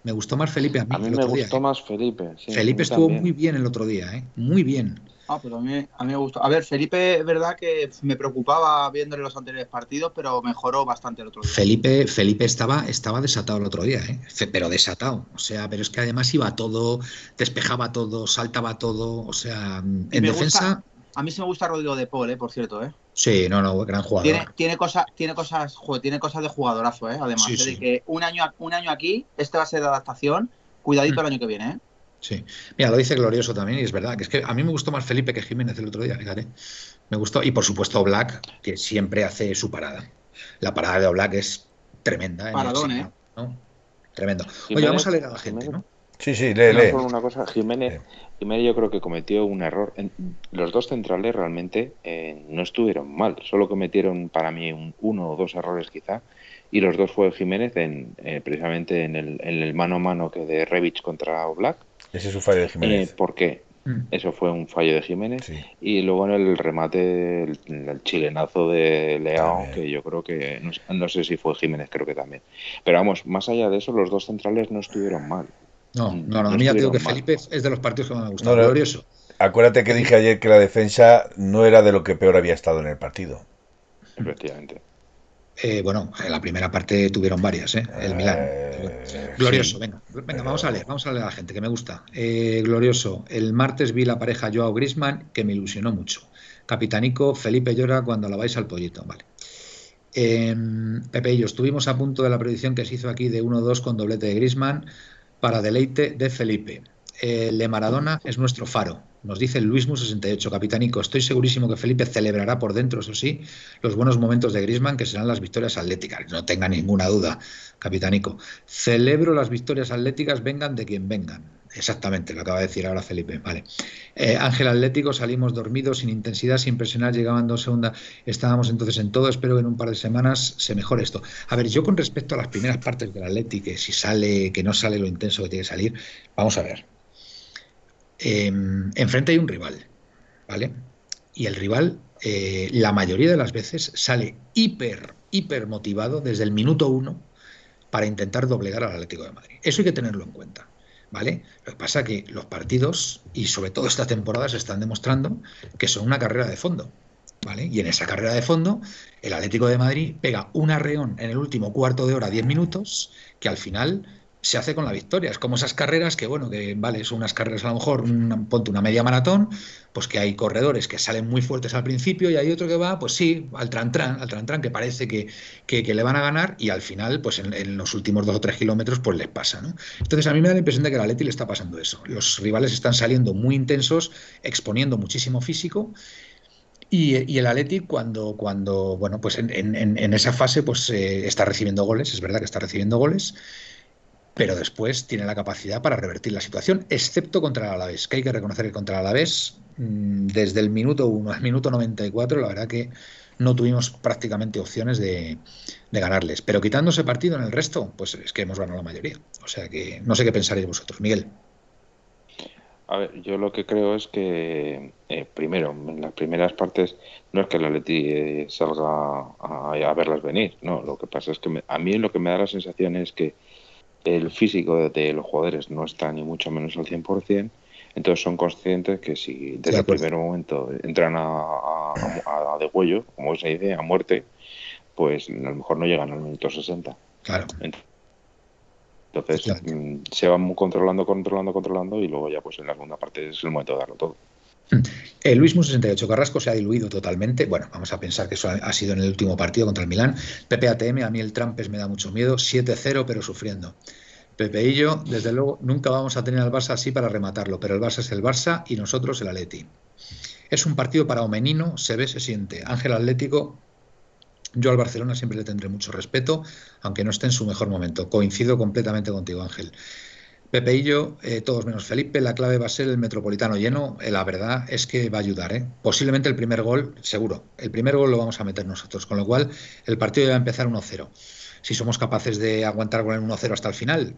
Me gustó más Felipe a mí. A mí me gustó ¿eh? más Felipe. Felipe estuvo muy bien el otro día, ¿eh? Muy bien. Ah, pero a mí, a mí me gustó. A ver, Felipe, es verdad que me preocupaba viéndole los anteriores partidos, pero mejoró bastante el otro día. Felipe, Felipe estaba, estaba desatado el otro día, ¿eh? pero desatado. O sea, pero es que además iba todo, despejaba todo, saltaba todo. O sea, en defensa. a mí sí me gusta Rodrigo de Paul, ¿eh? por cierto, ¿eh? Sí, no, no, gran jugador. Tiene, tiene, cosas, tiene cosas, tiene cosas de jugadorazo, ¿eh? Además, de que un año, un año aquí, este va a ser de adaptación, cuidadito mm. el año que viene, ¿eh? Sí. Mira, lo dice Glorioso también, y es verdad, que es que a mí me gustó más Felipe que Jiménez el otro día, fíjate. Me gustó, y por supuesto Black, que siempre hace su parada. La parada de Black es tremenda. ¿eh? Paradón, ¿eh? Tremendo. Oye, vamos a leer a la gente, ¿no? Sí, sí, lee, lee. Una cosa, Jiménez, Jiménez yo creo que cometió un error. Los dos centrales realmente eh, no estuvieron mal, solo cometieron para mí un, uno o dos errores quizá, y los dos fue Jiménez en, eh, precisamente en el, en el, mano a mano que de Revich contra Oblak. Ese es un fallo de Jiménez. Eh, ¿Por qué? Mm. Eso fue un fallo de Jiménez. Y luego en el remate, el, chilenazo de Leao, que yo creo que, no, sé si fue Jiménez, creo que también. Pero vamos, más allá de eso, los dos centrales no estuvieron mal. No, no, no, a mí ya digo que Felipe es de los partidos que más me gustan. glorioso. Acuérdate que dije ayer que la defensa no era de lo que peor había estado en el partido. Efectivamente. Eh, bueno, en la primera parte tuvieron varias, ¿eh? El Milán. Eh, glorioso, venga, venga, vamos a leer, vamos a leer a la gente que me gusta. Eh, glorioso, el martes vi la pareja Joao Grisman que me ilusionó mucho. Capitanico, Felipe llora cuando la vais al pollito, vale. Pepe y yo estuvimos a punto de la predicción que se hizo aquí de 1-2 con doblete de Grisman para deleite de Felipe. El Maradona es nuestro faro. Nos dice Luismu 68, capitánico. Estoy segurísimo que Felipe celebrará por dentro, eso sí, los buenos momentos de Grisman, que serán las victorias atléticas. No tenga ninguna duda, capitánico. Celebro las victorias atléticas, vengan de quien vengan. Exactamente, lo acaba de decir ahora Felipe. Vale. Eh, Ángel Atlético, salimos dormidos, sin intensidad, sin presionar, llegaban dos segundas. Estábamos entonces en todo. Espero que en un par de semanas se mejore esto. A ver, yo con respecto a las primeras partes del Atlético, si sale, que no sale lo intenso que tiene que salir, vamos a ver. Em, enfrente hay un rival, ¿vale? Y el rival, eh, la mayoría de las veces, sale hiper, hiper motivado desde el minuto uno para intentar doblegar al Atlético de Madrid. Eso hay que tenerlo en cuenta. ¿Vale? Lo que pasa es que los partidos, y sobre todo esta temporada, se están demostrando que son una carrera de fondo, ¿vale? Y en esa carrera de fondo, el Atlético de Madrid pega un arreón en el último cuarto de hora, diez minutos, que al final se hace con la victoria. Es como esas carreras que, bueno, que vale, son unas carreras a lo mejor, una, ponte una media maratón, pues que hay corredores que salen muy fuertes al principio y hay otro que va, pues sí, al trantran, al trantran, que parece que, que, le van a ganar y al final, pues en, los últimos dos o tres kilómetros, pues les pasa, ¿no? Entonces a mí me da la impresión de que a Atleti le está pasando eso. Los rivales están saliendo muy intensos, exponiendo muchísimo físico. Y, el Atleti cuando, cuando, bueno, pues en, en esa fase, pues eh, está recibiendo goles, es verdad que está recibiendo goles, pero después tiene la capacidad para revertir la situación, excepto contra el Alavés, que hay que reconocer que contra el Alavés, mm, desde el minuto 1 al minuto 94, la verdad que no tuvimos prácticamente opciones de, ganarles. Pero quitando ese partido en el resto, pues es que hemos ganado la mayoría. O sea que no sé qué pensaréis vosotros, Miguel. A ver, yo lo que creo es que, eh, primero, en las primeras partes no es que el Atleti eh, salga a, verlas venir, no, lo que pasa es que a mí lo que me da la sensación es que el físico de, los jugadores no está ni mucho menos al 100%, entonces son conscientes que si desde el primer momento entran a, a, de huello, como se dice, a muerte, pues a lo mejor no llegan al minuto 60. Claro. Entonces mm, se van controlando, controlando, controlando y luego ya pues en la segunda parte es el momento de darlo todo. El Luis 68 Carrasco se ha diluido totalmente. Bueno, vamos a pensar que eso ha sido en el último partido contra el Milán. ATM, a mí el Trampes me da mucho miedo. 7-0, pero sufriendo. Pepe y yo, desde luego, nunca vamos a tener al Barça así para rematarlo, pero el Barça es el Barça y nosotros el Atleti. Es un partido para Omenino, se ve, se siente. Ángel Atlético, yo al Barcelona siempre le tendré mucho respeto, aunque no esté en su mejor momento. Coincido completamente contigo, Ángel. Pepe y yo, eh, todos menos Felipe, la clave va a ser el metropolitano lleno. Eh, la verdad es que va a ayudar. ¿eh? Posiblemente el primer gol, seguro. El primer gol lo vamos a meter nosotros, con lo cual el partido va a empezar 1-0. Si somos capaces de aguantar con el 1-0 hasta el final,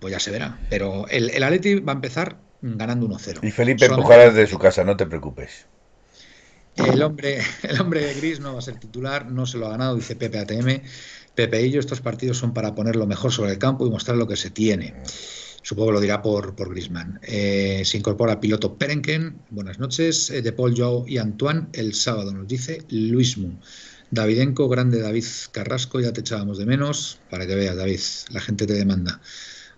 pues ya se verá. Pero el, el Atleti va a empezar ganando 1-0. Y Felipe empujará desde su casa, no te preocupes. El hombre, el hombre gris no va a ser titular, no se lo ha ganado, dice Pepe ATM. Pepe y yo, estos partidos son para poner lo mejor sobre el campo y mostrar lo que se tiene. Supongo que lo dirá por, por Grisman. Eh, se incorpora piloto Perenken. Buenas noches. Eh, de Paul, Joao y Antoine. El sábado nos dice Luis Mu. Davidenko, grande David Carrasco. Ya te echábamos de menos. Para que veas, David, la gente te demanda.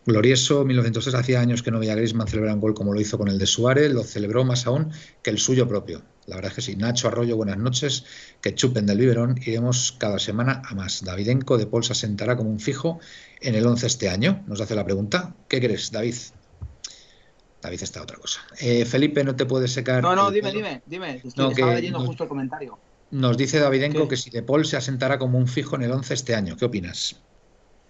Glorioso, 1903, hacía años que no veía a Griezmann celebrar un gol como lo hizo con el de Suárez, lo celebró más aún que el suyo propio. La verdad es que sí. Nacho Arroyo, buenas noches. Que chupen del biberón. Iremos cada semana a más. Davidenko de Paul se asentará como un fijo en el 11 este año. Nos hace la pregunta. ¿Qué crees, David? David está otra cosa. Eh, Felipe, no te puedes secar. No, no, dime, dime, dime. Estoy, estaba leyendo justo el comentario. Nos dice Davidenko que si De Paul se asentará como un fijo en el 11 este año. ¿Qué opinas?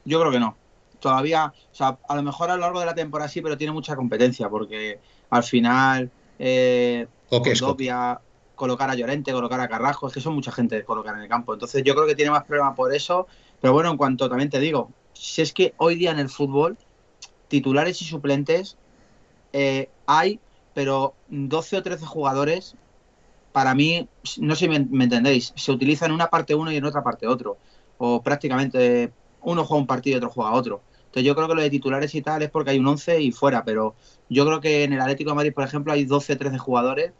Yo creo que no todavía, o sea, a lo mejor a lo largo de la temporada sí, pero tiene mucha competencia porque al final eh, Condovia, colocar a Llorente, colocar a Carrasco, es que son mucha gente de colocar en el campo. Entonces yo creo que tiene más problema por eso. Pero bueno, en cuanto también te digo, si es que hoy día en el fútbol, titulares y suplentes eh, hay, pero 12 o 13 jugadores, para mí, no sé si me, entendéis, se utilizan en una parte uno y en otra parte otro. O prácticamente uno juega un partido y otro juega otro. Entonces yo creo que lo de titulares y tal es porque hay un 11 y fuera, pero yo creo que en el Atlético de Madrid, por ejemplo, hay 12, 13 jugadores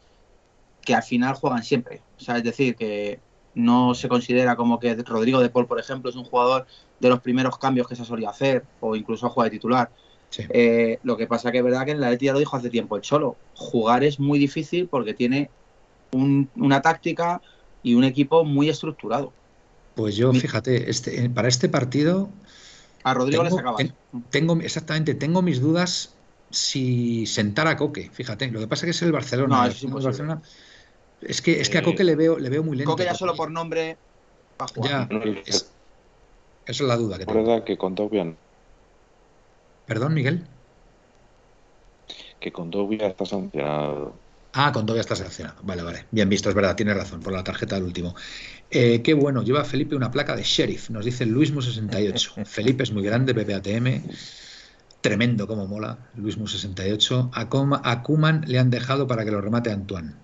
que al final juegan siempre. O sea, es decir, que no se considera como que Rodrigo de Paul, por ejemplo, es un jugador de los primeros cambios que se solía hacer o incluso juega de titular. Eh, lo que pasa que es verdad que en la Atlético ya lo dijo hace tiempo el Cholo. Jugar es muy difícil porque tiene una táctica y un equipo muy estructurado. Pues yo, fíjate, este, para este partido. A Rodrigo tengo, le sacaba. tengo, exactamente, tengo mis dudas si sentar a Coque, fíjate. Lo que pasa es que es el Barcelona. No, es, el Barcelona. Es que, es que a Coque le veo, le veo muy lento. Coque ya solo por nombre. Ya, esa es la duda que tengo. verdad que con bien. Perdón, Miguel. Que con ya está sancionado. Ah, con Dobia está sancionado. Vale, vale. Bien visto, es verdad, tiene razón, por la tarjeta del último. Eh, qué bueno, lleva Felipe una placa de sheriff, nos dice Luismo68. *laughs* Felipe es muy grande, BBATM. Tremendo como mola, Luismo68. A, Kuman le han dejado para que lo remate Antoine.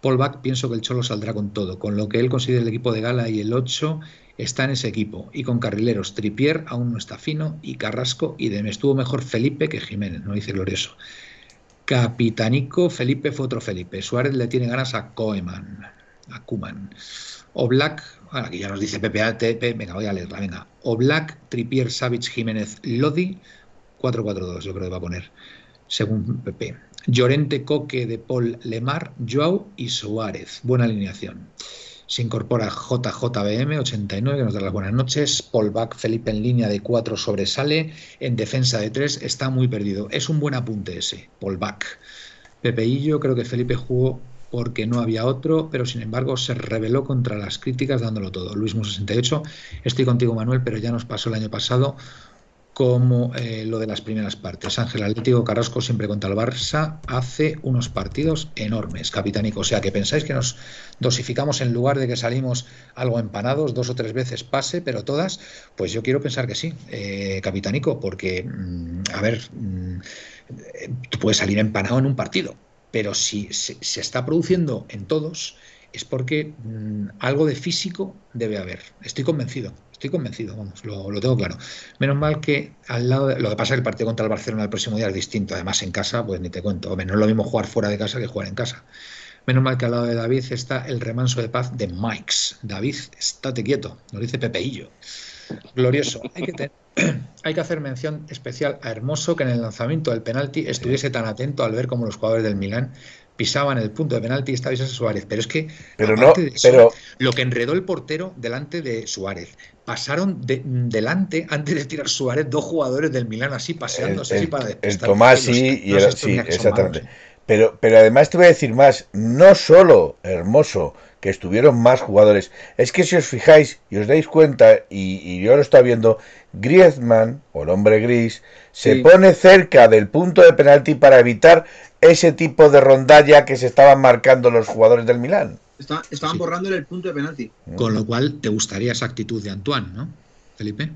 Paul Back pienso que el Cholo saldrá con todo, con lo que él considera el equipo de Gala y el 8 está en ese equipo. Y con carrileros, Tripier aún no está fino y Carrasco y de estuvo mejor Felipe que Jiménez, no dice glorioso. Capitanico Felipe fue otro Felipe. Suárez le tiene ganas a Koeman, a Kuman. O Black, aquí ya nos dice PPATP, venga, voy a leerla, venga. O Black, Tripier, Savage, Jiménez, Lodi, 4-4-2, yo creo que va a poner, según PP. Llorente, Coque, De Paul, Lemar, Joao y Suárez. Buena alineación. Se incorpora JJBM 89, que nos da las buenas noches. Paul Back, Felipe en línea de 4 sobresale. En defensa de 3 está muy perdido. Es un buen apunte ese, Paul Back. Pepeillo, creo que Felipe jugó porque no había otro, pero sin embargo se rebeló contra las críticas dándolo todo. Luismo 68, estoy contigo Manuel, pero ya nos pasó el año pasado como eh, lo de las primeras partes. Ángel Atlético Carrasco siempre contra el Barça hace unos partidos enormes, capitánico. O sea, que pensáis que nos dosificamos en lugar de que salimos algo empanados dos o tres veces pase, pero todas, pues yo quiero pensar que sí, eh, capitánico, porque, mm, a ver, mm, tú puedes salir empanado en un partido, pero si se está produciendo en todos, es porque mm, algo de físico debe haber. Estoy convencido. Estoy convencido, vamos, lo, tengo claro. Menos mal que al lado de, lo que pasa es que el partido contra el Barcelona el próximo día es distinto. Además, en casa, pues ni te cuento. Hombre, no es lo mismo jugar fuera de casa que jugar en casa. Menos mal que al lado de David está el remanso de paz de Mikes. David, estate quieto, nos dice Pepeillo. Glorioso. Hay que, *clears throat* hay que hacer mención especial a Hermoso, que en el lanzamiento del penalti estuviese tan atento al ver cómo los jugadores del Milán pisaban el punto de penalti y estaba Suárez. Pero es que pero no, pero... lo que enredó el portero delante de Suárez. Pasaron delante, antes de tirar Suárez, dos jugadores del Milán así paseándose el, así para El Tomás y, y el, sí, exactamente. Pero, pero además te voy a decir más, no solo Hermoso, que estuvieron más jugadores, es que si os fijáis y os dais cuenta, y, y yo lo estoy viendo, Griezmann, o el hombre gris, se pone cerca del punto de penalti para evitar ese tipo de rondalla que se estaban marcando los jugadores del Milán. estaban borrando el punto de penalti. Con lo cual te gustaría esa actitud de Antoine, ¿no, Felipe?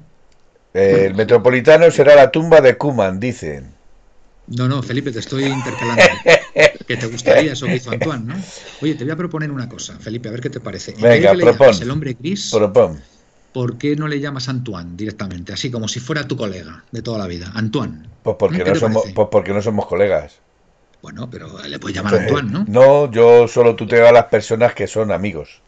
el Metropolitano será la tumba de Kuman, dicen. No, no, Felipe, te estoy intercalando. *laughs* que te gustaría eso que hizo Antoine, ¿no? Oye, te voy a proponer una cosa, Felipe, a ver qué te parece. Venga, propon. el hombre gris, propon. ¿por qué no le llamas Antoine directamente? Así como si fuera tu colega de toda la vida. Antoine. Pues porque, no somos, pues porque no somos colegas. Bueno, pero le puedes llamar Antoine, ¿no? No, yo solo tuteo a las personas que son amigos.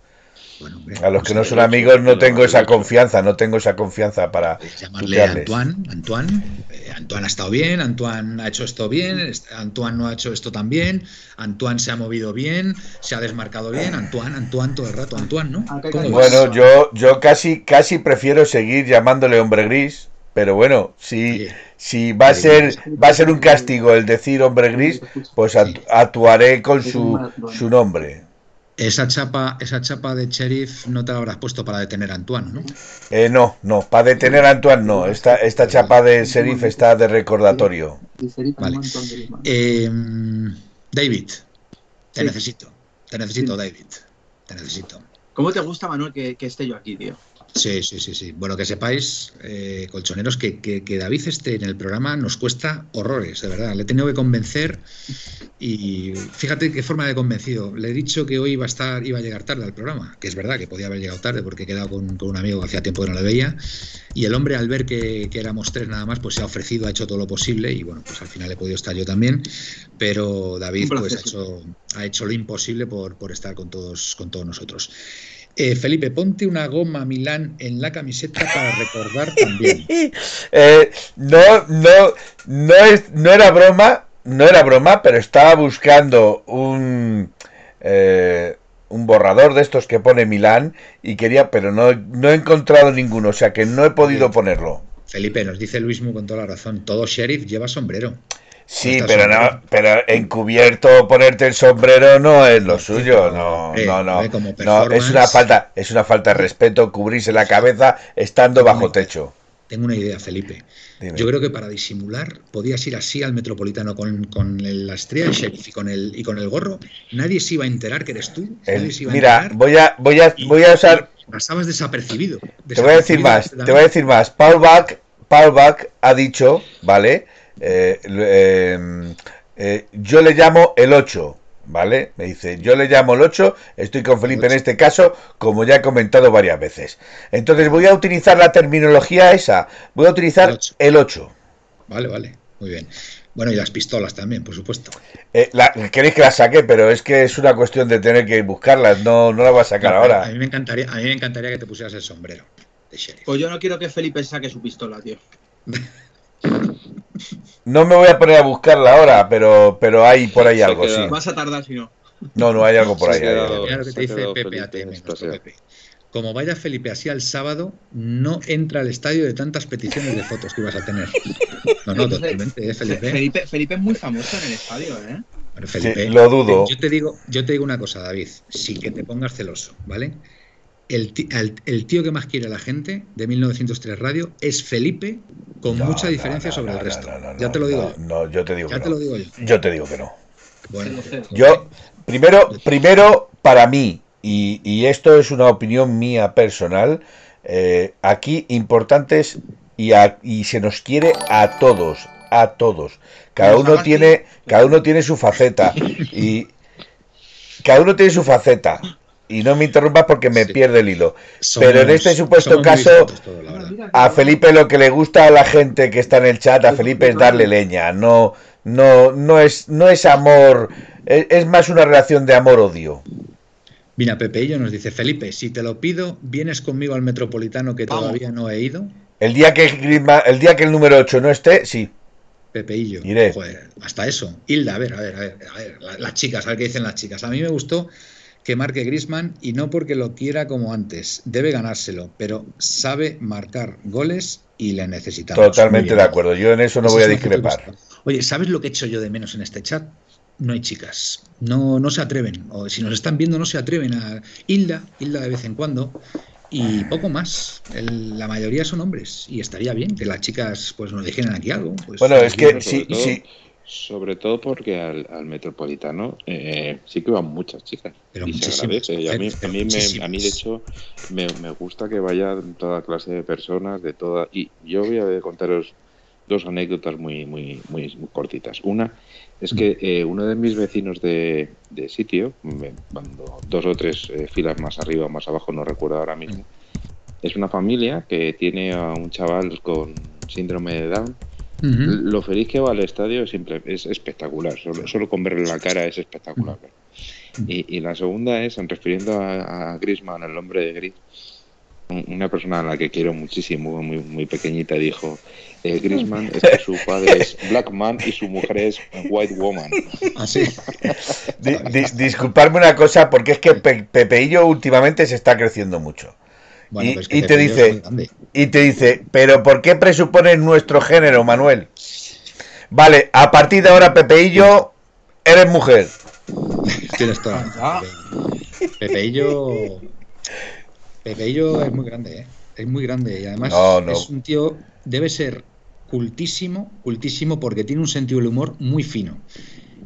a los que no son amigos no tengo esa confianza, no tengo esa confianza para llamarle Antoine, Antoine, eh, Antoine ha estado bien, Antoine ha hecho esto bien, Antoine no ha hecho esto tan bien, Antoine se ha movido bien, se ha desmarcado bien, Antoine, Antoine todo el rato, Antoine, ¿no? Bueno, yo yo casi casi prefiero seguir llamándole hombre gris, pero bueno, sí si va a ser va a ser un castigo el decir hombre gris, pues actuaré con su, su nombre. Esa chapa, esa chapa de sheriff no te la habrás puesto para detener a Antoine, ¿no? Eh, no, no, para detener a Antoine no. Esta, esta chapa de sheriff está de recordatorio. Vale. Eh, David, te necesito. Te necesito, David. Te necesito. ¿Cómo te gusta, Manuel, que, que esté yo aquí, tío? Sí, sí, sí, sí. Bueno, que sepáis, eh, colchoneros, que, que, David esté en el programa nos cuesta horrores, de verdad. Le he tenido que convencer y fíjate qué forma de convencido. Le he dicho que hoy iba a estar, iba a llegar tarde al programa, que es verdad que podía haber llegado tarde porque he quedado con, un amigo que hacía tiempo que no le veía. Y el hombre, al ver que, éramos tres nada más, pues se ha ofrecido, ha hecho todo lo posible y bueno, pues al final he podido estar yo también. Pero David, pues ha hecho, ha hecho lo imposible por, por estar con todos, con todos nosotros. Eh, Felipe, ponte una goma Milán en la camiseta para recordar también. *laughs* Eh, no, no, no, es, no era broma, no era broma, pero estaba buscando un, eh, un borrador de estos que pone Milán y quería, pero no, no he encontrado ninguno, o sea que no he podido ponerlo. Felipe, nos dice Luismo con toda la razón, todo sheriff lleva sombrero. Sí, pero no, pero encubierto ponerte el sombrero no es lo suyo, no, no, no, no, es una falta, es una falta de respeto cubrirse la cabeza estando bajo techo. Tengo una idea, Felipe. Yo creo que para disimular podías ir así al metropolitano con, con la estrella y con el y con el gorro. Nadie se iba a enterar que eres tú. mira, voy a voy a voy a usar. Pasabas desapercibido, Te voy a decir más. Te voy a decir más. Paul Bach, Paul Bach ha dicho, vale eh, em, eh, yo le llamo el 8, ¿vale? Me dice, yo le llamo el 8, estoy con Felipe en este caso, como ya he comentado varias veces. Entonces voy a utilizar la terminología esa, voy a utilizar el 8. Vale, vale, muy bien. Bueno, y las pistolas también, por supuesto. Eh, queréis que las saque, pero es que es una cuestión de tener que buscarlas, no, no las voy a sacar ahora. A mí, me encantaría, a mí me encantaría que te pusieras el sombrero de sheriff. Pues yo no quiero que Felipe saque su pistola, tío. *laughs* No me voy a poner a buscarla ahora, pero, pero hay por ahí algo, sí. Vas a tardar si no. No, no, hay algo por ahí. Mira lo que te dice Pepe ATM, Como vaya Felipe así al sábado, no entra al estadio de tantas peticiones de fotos que ibas a tener. No, no, totalmente, ¿eh, Felipe? Felipe? Felipe es muy famoso en el estadio, ¿eh? Felipe, lo dudo. Yo te, digo, yo te digo una cosa, David, sin que te pongas celoso, ¿vale? El, el, tío que más quiere a la gente de 1903 Radio es Felipe con mucha diferencia sobre el resto. ya te lo digo. No, yo te digo ya te lo digo yo. Yo te digo que no. Bueno, yo, primero, primero, para mí, y, esto es una opinión mía personal, eh, aquí importantes y, y se nos quiere a todos, a todos. Cada uno tiene, cada uno tiene su faceta y cada uno tiene su faceta y no me interrumpas porque me pierde el hilo. Pero en este supuesto caso, a Felipe lo que le gusta a la gente que está en el chat, a Felipe es darle leña. No, no, no es, no es amor, es, más una relación de amor-odio. Mira, Pepe yo nos dice, Felipe, si te lo pido, ¿vienes conmigo al Metropolitano que todavía no he ido? El día que el día que el número 8 no esté, sí. Pepeillo. Joder, hasta eso. Hilda, a ver, a ver, a ver, a ver, las chicas, a ver qué dicen las chicas. A mí me gustó que marque Grisman y no porque lo quiera como antes, debe ganárselo, pero sabe marcar goles y le necesitamos. Totalmente de acuerdo, yo en eso no voy a discrepar. Oye, ¿sabes lo que he hecho yo de menos en este chat? No hay chicas, no, no se atreven, o si nos están viendo no se atreven a Hilda, Hilda de vez en cuando, y poco más. la mayoría son hombres y estaría bien que las chicas pues nos dijeran aquí algo. Pues, bueno, es que sí, sí, sobre todo porque al, metropolitano eh, sí que van muchas chicas. y se agradece. Y a mí, a mí, me, a mí de hecho, me, me, gusta que vayan toda clase de personas, de toda. Y yo voy a contaros dos anécdotas muy, muy, muy, cortitas. Una es que eh, uno de mis vecinos de, de sitio, cuando dos o tres eh, filas más arriba o más abajo, no recuerdo ahora mismo, es una familia que tiene a un chaval con síndrome de Down lo feliz que va al estadio es, simple, es espectacular, solo, solo, con verle la cara es espectacular. y, la segunda es, refiriendo a, a Grisman, el hombre de Gris, una persona a la que quiero muchísimo, muy, muy pequeñita, dijo, eh, Grisman es que su padre es *laughs* Black Man y su mujer es White Woman. Así. Ah, disculparme una cosa, porque es que Pepeillo últimamente se está creciendo mucho y, te dice, y te dice, pero ¿por qué presupones nuestro género, Manuel? Vale, a partir de ahora, Pepeillo, eres mujer. *laughs* Tienes toda. Pepeillo. Pepeillo es muy grande, ¿eh? Es muy grande y además es un tío, debe ser cultísimo, cultísimo porque tiene un sentido del humor muy fino.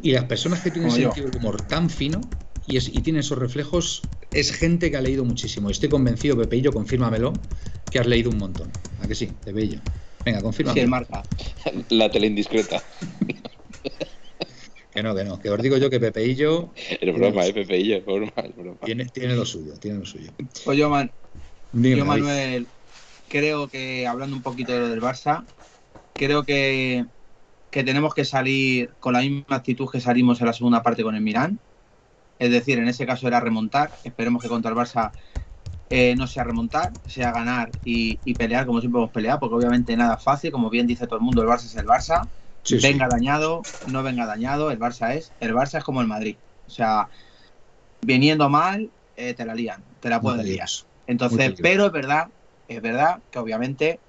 Y las personas que tienen un sentido del humor tan fino y, es, y tiene esos reflejos, es gente que ha leído muchísimo. Estoy convencido, Pepeillo, confírmamelo, que has leído un montón. ¿A que sí, Pepeillo? Venga, confírmame. Sí, marca. La tele indiscreta. *laughs* Que no, que no, que os digo yo que Pepeillo. Es broma, eh, Pepeillo, es broma, Tiene, tiene, lo suyo, tiene lo suyo. Pues yo, man, yo Manuel, creo que hablando un poquito de lo del Barça, creo que, que tenemos que salir con la misma actitud que salimos en la segunda parte con el Mirán. Es decir, en ese caso era remontar. Esperemos que contra el Barça eh, no sea remontar, sea ganar y, pelear como siempre hemos peleado, porque obviamente nada fácil. Como bien dice todo el mundo, el Barça es el Barça. venga dañado, no venga dañado, el Barça es. El Barça es como el Madrid. O sea, viniendo mal, eh, te la lían, te la pueden liar. Entonces, pero es verdad, es verdad que obviamente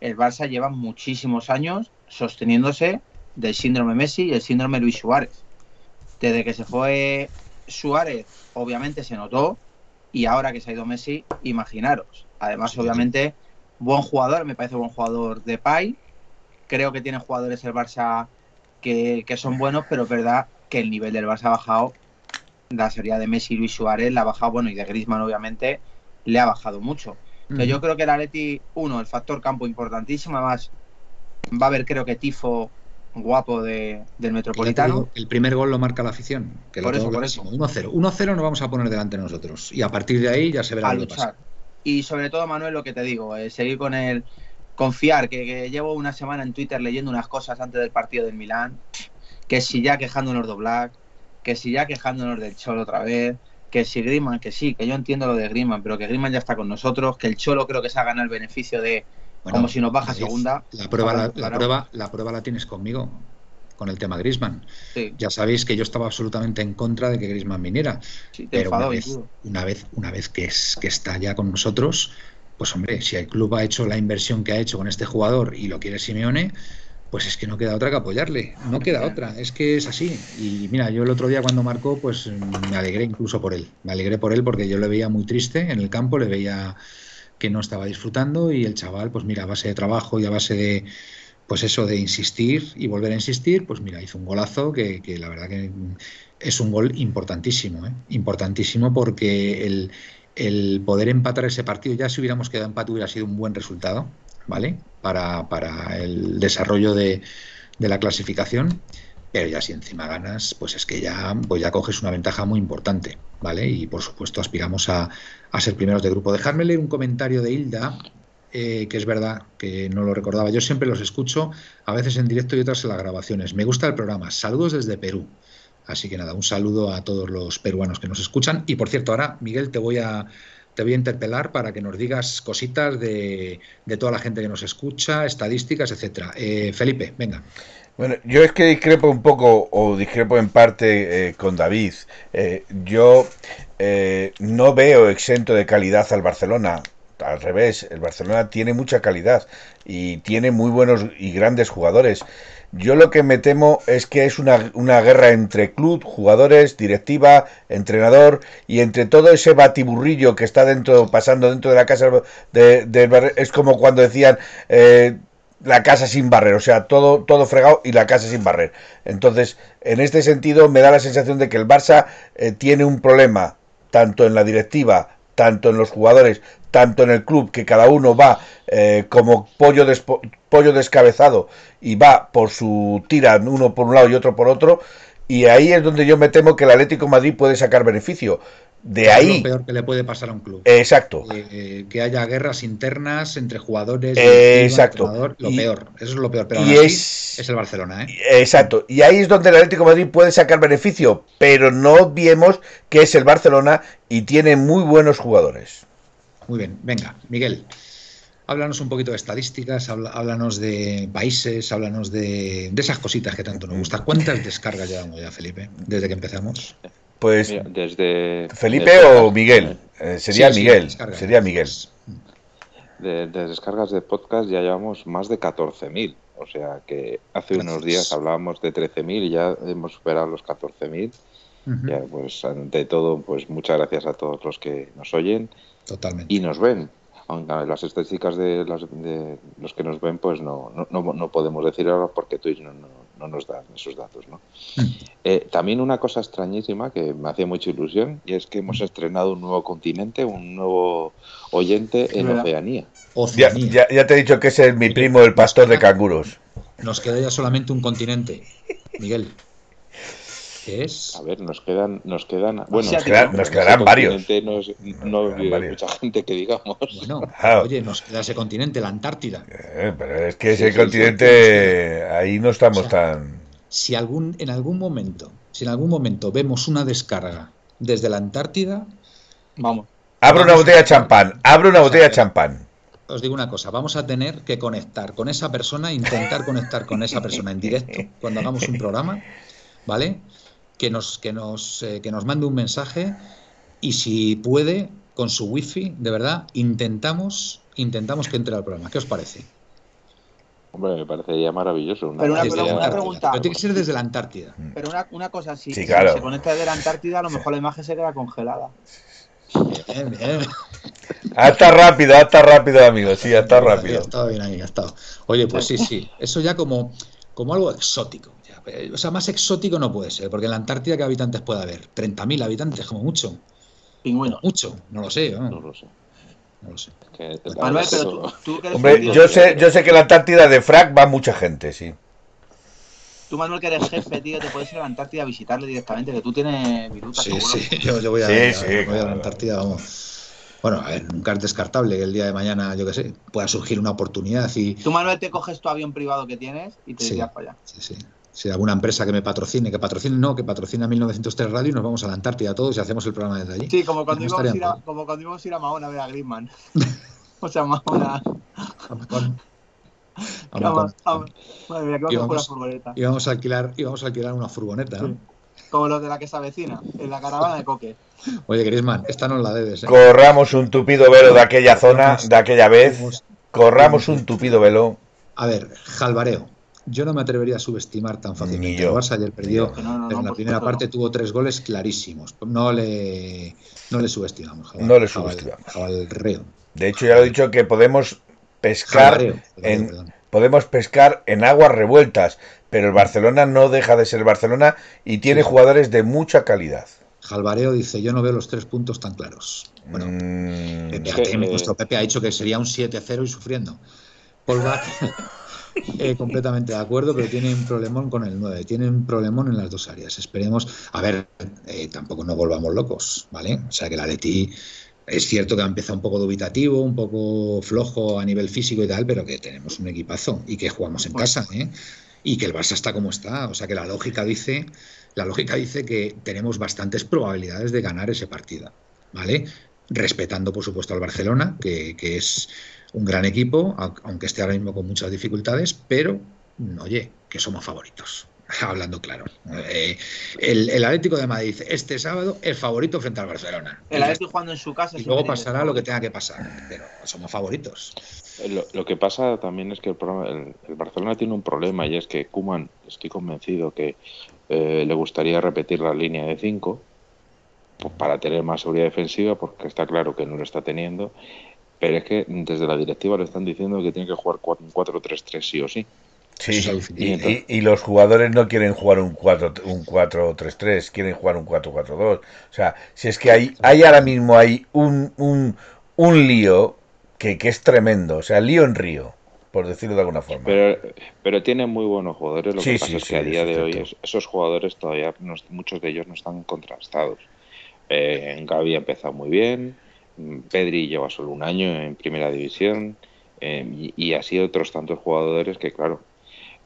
el Barça lleva muchísimos años sosteniéndose del síndrome Messi y el síndrome Luis Suárez. Desde que se fue Suárez obviamente se notó y ahora que se ha ido Messi, imaginaros. Además, obviamente, buen jugador, me parece buen jugador de Pai. Creo que tiene jugadores el Barça que, son buenos, pero es verdad que el nivel del Barça ha bajado. La serie de Messi y Luis Suárez la ha bajado, bueno, y de Griezmann obviamente le ha bajado mucho. Yo creo que el Atleti, uno, el factor campo importantísimo, además va a haber creo que tifo guapo de, del Metropolitano. el primer gol lo marca la afición. Que por eso, por eso. 1-0. 1-0 nos vamos a poner delante nosotros. Y a partir de ahí ya se verá lo que pasa. Y sobre todo, Manuel, lo que te digo, eh, seguir con el. Confiar, que, llevo una semana en Twitter leyendo unas cosas antes del partido del Milán. Que si ya quejándonos de Black, que si ya quejándonos del Cholo otra vez, que si Griezmann, que sí, que yo entiendo lo de Griezmann, pero que Griezmann ya está con nosotros, que el Cholo creo que se ha ganado el beneficio de como si nos baja segunda. La prueba la, prueba, la prueba la tienes conmigo, con el tema Grisman. Ya sabéis que yo estaba absolutamente en contra de que Grisman viniera. pero una vez, una vez, una vez, que, es, que está ya con nosotros, pues hombre, si el club ha hecho la inversión que ha hecho con este jugador y lo quiere Simeone, pues es que no queda otra que apoyarle. No queda otra, es que es así. Y mira, yo el otro día cuando marcó, pues me alegré incluso por él. Me alegré por él porque yo le veía muy triste en el campo, le veía que no estaba disfrutando y el chaval, pues mira, a base de trabajo y a base de, pues eso de insistir y volver a insistir, pues mira, hizo un golazo que, la verdad que es un gol importantísimo, ¿eh? importantísimo porque el, el, poder empatar ese partido, ya si hubiéramos quedado empate hubiera sido un buen resultado, ¿vale? Para, para el desarrollo de, de la clasificación pero ya si encima ganas, pues es que ya, pues ya coges una ventaja muy importante, ¿vale? Y por supuesto aspiramos a, ser primeros de grupo. Dejadme leer un comentario de Hilda, eh, que es verdad que no lo recordaba. Yo siempre los escucho, a veces en directo y otras en las grabaciones. Me gusta el programa. Saludos desde Perú. Así que nada, un saludo a todos los peruanos que nos escuchan. Y por cierto, ahora, Miguel, te voy a, te voy a interpelar para que nos digas cositas de, toda la gente que nos escucha, estadísticas, etcétera. Eh, Felipe, venga. Bueno, yo es que discrepo un poco, o discrepo en parte eh, con David. Eh, yo eh, no veo exento de calidad al Barcelona. Al revés, el Barcelona tiene mucha calidad y tiene muy buenos y grandes jugadores. Yo lo que me temo es que es una, una guerra entre club, jugadores, directiva, entrenador y entre todo ese batiburrillo que está dentro, pasando dentro de la casa de, de es como cuando decían la casa sin barrer, o sea, todo, todo fregado y la casa sin barrer. Entonces, en este sentido, me da la sensación de que el Barça eh, tiene un problema, tanto en la directiva, tanto en los jugadores, tanto en el club, que cada uno va eh, como pollo, pollo descabezado y va por su tira, uno por un lado y otro por otro. Y ahí es donde yo me temo que el Atlético Madrid puede sacar beneficio. De ahí. lo peor que le puede pasar a un club. Exacto. Eh, que haya guerras internas entre jugadores. exacto. lo peor. Eso es lo peor. Pero y es... es el Barcelona, ¿eh? Exacto. Y ahí es donde el Atlético de Madrid puede sacar beneficio. Pero no viemos que es el Barcelona y tiene muy buenos jugadores. Muy bien. Venga, Miguel. Háblanos un poquito de estadísticas, háblanos de países, háblanos de, de esas cositas que tanto nos gustan. ¿Cuántas descargas llevamos ya, Felipe, desde que empezamos? Pues desde Felipe o Miguel, eh, sería Miguel, sería Miguel. De, descargas de podcast ya llevamos más de 14.000, o sea que hace unos días hablábamos de 13.000 y ya hemos superado los 14.000. Ya, pues ante todo, pues muchas gracias a todos los que nos oyen Totalmente. y nos ven las estadísticas de, de, los que nos ven, pues no, no, no, podemos decir ahora porque Twitch no, no, nos dan esos datos. ¿no? Mm. Eh, también una cosa extrañísima que me hacía mucha ilusión y es que hemos estrenado un nuevo continente, un nuevo oyente en Oceanía. Ya, ya, te he dicho que ese es mi primo, el pastor de canguros. Nos queda ya solamente un continente, Miguel es? A ver, nos quedan, nos quedan, bueno, nos, quedarán varios. No, hay mucha gente que digamos. Bueno, oye, nos queda ese continente, la Antártida. Eh, pero es que ese continente, ahí no estamos tan. Si algún, en algún momento, si en algún momento vemos una descarga desde la Antártida, vamos. Abre una botella de champán, abre una botella de champán os digo una cosa, vamos a tener que conectar con esa persona, intentar conectar con esa persona en directo cuando hagamos un programa, ¿vale? Que nos, que nos, eh, que nos mande un mensaje y si puede, con su wifi, de verdad, intentamos, intentamos que entre al programa. ¿Qué os parece? Hombre, me parecería maravilloso. pero una, pregunta. Pero tiene que ser desde la Antártida. Pero una, una cosa, si, sí, claro. se conecta desde la Antártida, a lo mejor la imagen se queda congelada. Bien, bien. Hasta rápido, hasta rápido, amigo. Sí, hasta rápido. Ha estado bien ahí, ha estado. Oye, pues sí, sí. Eso ya como, como algo exótico. Eh, o sea, más exótico no puede ser, porque en la Antártida, ¿qué habitantes puede haber? 30.000 habitantes, como mucho. Pingüinos. Mucho, no lo sé. No, lo sé. No lo sé. Manuel, pero tú, Hombre, yo sé, yo sé que en la Antártida de Frac va mucha gente, sí. Tú, Manuel, que eres jefe, tío, te puedes ir a la Antártida a visitarle directamente, que tú tienes minutos. Sí, sí, yo, yo, voy a, sí, sí, voy a la Antártida, vamos. Bueno, a ver, nunca es descartable que el día de mañana, yo qué sé, pueda surgir una oportunidad y... Tú, Manuel, te coges tu avión privado que tienes y te sí, para allá. Sí, sí si alguna empresa que me patrocine, que patrocine, no, que patrocina 1903 Radio y nos vamos a la Antártida todos y hacemos el programa desde allí. Sí, como cuando, íbamos, a ir a, como cuando íbamos a ir a Mahón a ver a Griezmann. *laughs* o sea, Mahón a... A Mahón. Madre mía, que vamos a la furgoneta. Íbamos a alquilar, íbamos a alquilar una furgoneta, ¿no? Como los de la que se avecina, en la caravana de Coque. Oye, Griezmann, esta no la debes. ¿eh? Corramos un tupido velo de aquella zona, de aquella vez. Corramos un tupido velo. A ver, jalbareo yo no me atrevería a subestimar tan fácilmente. El Barça ayer perdió, en la primera parte tuvo tres goles clarísimos. No le, no le subestimamos. no le subestimamos. Al reo. De hecho, ya lo he dicho que podemos pescar en podemos pescar en aguas revueltas, pero el Barcelona no deja de ser Barcelona y tiene jugadores de mucha calidad. Jalvareo dice, yo no veo los tres puntos tan claros. Bueno, mm, Pepe, nuestro Pepe ha dicho que sería un 7-0 y sufriendo. Paul *laughs* eh, completamente de acuerdo, pero tiene un problemón con el 9, tiene un problemón en las dos áreas. Esperemos, a ver, eh, tampoco nos volvamos locos, ¿vale? O sea que la Leti es cierto que ha empezado un poco dubitativo, un poco flojo a nivel físico y tal, pero que tenemos un equipazo y que jugamos en casa, ¿eh? Y que el Barça está como está. O sea que la lógica dice, la lógica dice que tenemos bastantes probabilidades de ganar ese partido, ¿vale? Respetando, por supuesto, al Barcelona, que, que es un gran equipo, aunque esté ahora mismo con muchas dificultades, pero oye, que somos favoritos. *laughs* hablando claro. Eh, el, Atlético de Madrid este sábado es favorito frente al Barcelona. El Atlético jugando en su casa. Y luego pasará lo que tenga que pasar, pero somos favoritos. Lo, que pasa también es que el, Barcelona tiene un problema y es que Kuman, estoy convencido que eh, le gustaría repetir la línea de 5 pues, para tener más seguridad defensiva, porque está claro que no lo está teniendo. Pero es que desde la directiva le están diciendo que tiene que jugar 4-3-3 sí o sí. Sí, y, los jugadores no quieren jugar un 4 un 4-3-3, quieren jugar un 4-4-2. O sea, si es que hay, hay ahora mismo hay un, un, un lío que, que, es tremendo, o sea, lío en río, por decirlo de alguna forma. Pero, pero tienen muy buenos jugadores, lo que pasa es que a día de hoy esos jugadores todavía, muchos de ellos no están contrastados. Eh, Gaby ha empezado muy bien, Pedri lleva solo un año en primera división. Eh, y, y, así otros tantos jugadores que, claro,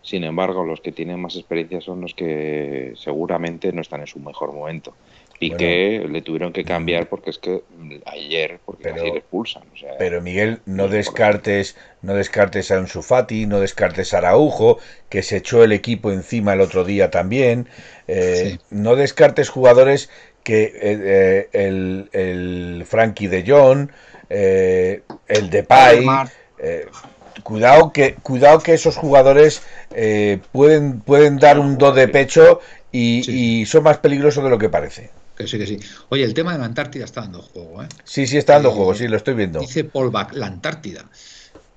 sin embargo, los que tienen más experiencia son los que seguramente no están en su mejor momento. Y que le tuvieron que cambiar porque es que ayer, porque pero, casi le expulsan. pero Miguel, no descartes, no descartes a un Sufati, no descartes a Araujo, que se echó el equipo encima el otro día también. Eh, no descartes jugadores que eh, eh, el, el Frankie de Jong, el de Pai cuidado que cuidado que esos jugadores eh, pueden pueden dar un do de pecho y, son más peligrosos de lo que parece. Que sí, que sí. Oye, el tema de la Antártida está dando juego, ¿eh? Sí, sí, está dando eh, juego, sí, lo estoy viendo. Dice Paul la Antártida.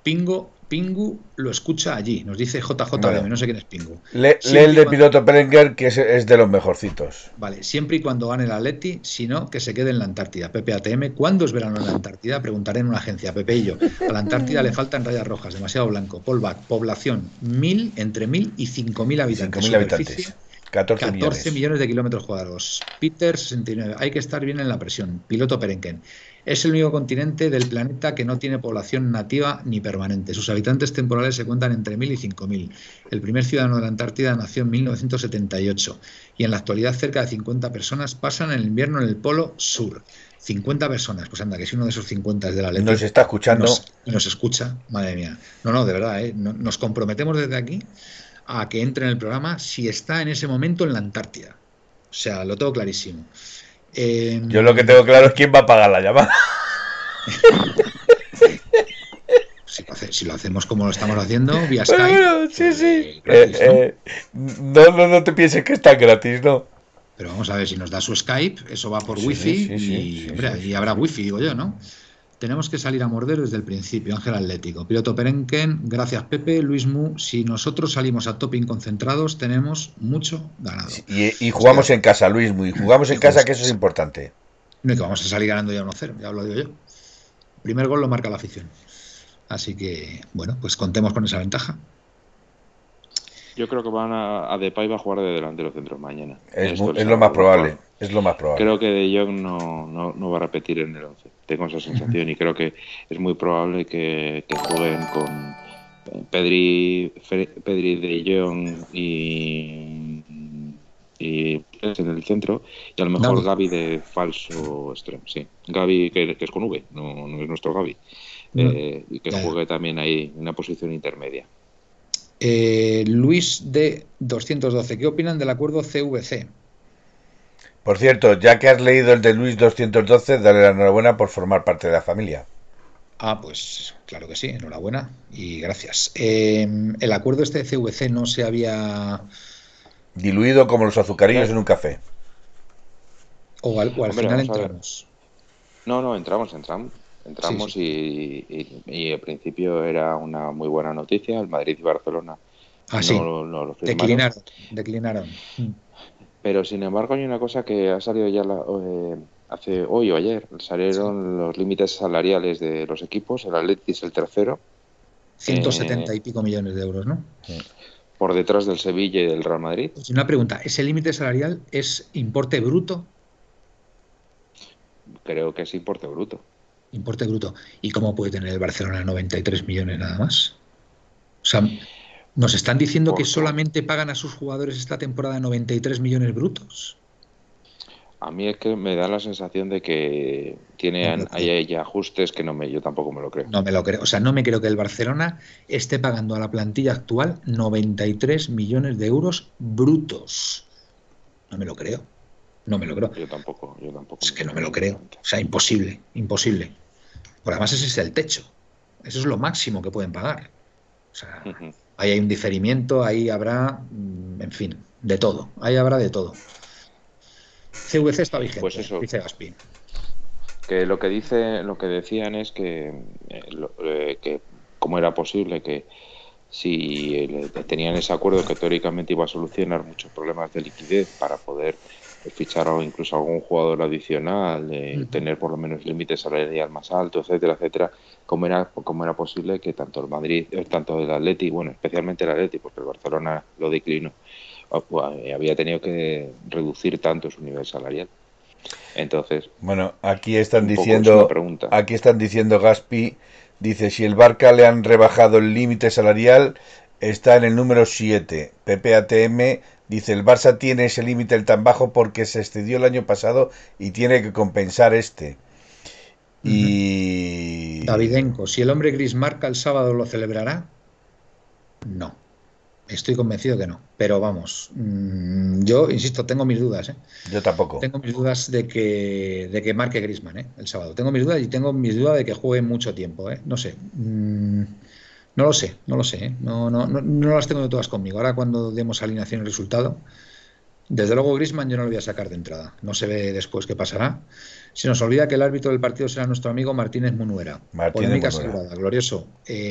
Pingo Pingu lo escucha allí, nos dice JJ no sé quién es Pingu. lee el de piloto Perenger, que es, de los mejorcitos. Vale, siempre y cuando gane el Atleti, si no, que se quede en la Antártida. PPATM, ¿cuándo es verano en la Antártida? Preguntaré en una agencia, Pepe y yo. A la Antártida le faltan rayas rojas, demasiado blanco. Polvac, población, mil, entre mil y cinco mil habitantes. mil habitantes. 14, millones. de kilómetros cuadrados. Peter 69. Hay que estar bien en la presión. Piloto Perenquen. Es el único continente del planeta que no tiene población nativa ni permanente. Sus habitantes temporales se cuentan entre 1.000 y 5.000. El primer ciudadano de la Antártida nació en 1978 y en la actualidad cerca de 50 personas pasan el invierno en el Polo Sur. 50 personas, pues anda, que si uno de esos 50 es de la letra. Nos está escuchando. y nos escucha, madre mía. No, no, de verdad, ¿eh? nos comprometemos desde aquí a que entre en el programa si está en ese momento en la Antártida. O sea, lo tengo clarísimo. Em, Yo lo que tengo claro es quién va a pagar la llamada. si, lo hacemos como lo estamos haciendo, vía Skype. sí, sí. Eh, ¿no? no, no, te pienses que está gratis, ¿no? Pero vamos a ver, si nos da su Skype, eso va por wifi y, hombre, y habrá wifi, digo yo, ¿no? Tenemos que salir a morder desde el principio, Ángel Atlético. Piloto Perenquen, gracias Pepe, Luis Mu. Si nosotros salimos a topping concentrados, tenemos mucho ganado. Y, jugamos en casa, Luis Mu, y jugamos en casa, que eso es importante. No, que vamos a salir ganando ya 1-0, ya lo digo yo. primer gol lo marca la afición. Así que, bueno, pues contemos con esa ventaja. Yo creo que van a, a Depay va a jugar de delantero centro mañana. Es, lo más probable. Es lo más probable. Creo que De Jong no, no, va a repetir en el 11. Tengo esa sensación y creo que es muy probable que, jueguen con Pedri, Pedri De Jong y, y en el centro y a lo mejor Gaby de falso extremo. Sí, Gaby que, es con V, no, no es nuestro Gaby. Eh, y que juegue también ahí en una posición intermedia. Eh, Luis de 212, ¿qué opinan del acuerdo CVC? Por cierto, ya que has leído el de Luis 212, dale la enhorabuena por formar parte de la familia. Ah, pues claro que sí, enhorabuena y gracias. Eh, el acuerdo este de CVC no se había... Diluido como los azucarillos en un café. O al, final entramos. No, no, entramos, entramos. Entramos Y, y, al principio era una muy buena noticia. El Madrid y Barcelona ah, no, lo declinaron, declinaron. Pero sin embargo hay una cosa que ha salido ya eh, hace hoy o ayer. Salieron los límites salariales de los equipos. El Atleti es el tercero. 170 y pico millones de euros, ¿no? Por detrás del Sevilla y del Real Madrid. Pues una pregunta, ¿ese límite salarial es importe bruto? Creo que es importe bruto. Importe bruto. ¿Y cómo puede tener el Barcelona 93 millones nada más? O sea, nos están diciendo que solamente pagan a sus jugadores esta temporada 93 millones brutos. A mí es que me da la sensación de que tiene hay, ajustes que no me, yo tampoco me lo creo. No me lo creo. O sea, no me creo que el Barcelona esté pagando a la plantilla actual 93 millones de euros brutos. No me lo creo. No me lo creo. Yo tampoco, yo tampoco. Es que no me lo creo. O sea, imposible, imposible. Por además ese es el techo. Eso es lo máximo que pueden pagar. O sea, ahí hay un diferimiento, ahí habrá, mm, en fin, de todo. Ahí habrá de todo. CVC está vigente, pues eso, dice Gaspi. Que lo que dice, lo que decían es que, eh, eh, que cómo era posible que si tenían ese acuerdo que teóricamente iba a solucionar muchos problemas de liquidez para poder fichar o incluso algún jugador adicional, tener por lo menos límites salarial más alto, etcétera, etcétera, cómo era, cómo era posible que tanto el Madrid, eh, tanto el Atleti, bueno, especialmente el Atleti, porque el Barcelona lo declinó, había tenido que reducir tanto su nivel salarial. Entonces, bueno, aquí están diciendo, aquí están diciendo Gaspi, dice si el Barca le han rebajado el límite salarial, está en el número 7. PPATM dice el Barça tiene ese límite tan bajo porque se excedió el año pasado y tiene que compensar este. Y Davidenko, si el hombre gris marca el sábado, ¿lo celebrará? No. Estoy convencido que no. Pero vamos, mm, yo insisto, tengo mis dudas. ¿eh? Yo tampoco. Tengo mis dudas de que, de que marque Grisman ¿eh? el sábado. Tengo mis dudas y tengo mis dudas de que juegue mucho tiempo. ¿eh? No sé. Mm, no lo sé, no lo sé. ¿eh? No, no, no, no, las tengo de todas conmigo. Ahora cuando demos alineación y resultado, desde luego Grisman yo no lo voy a sacar de entrada. No se ve después qué pasará. Se nos olvida que el árbitro del partido será nuestro amigo Martínez Munuera. Martínez Munuera. glorioso.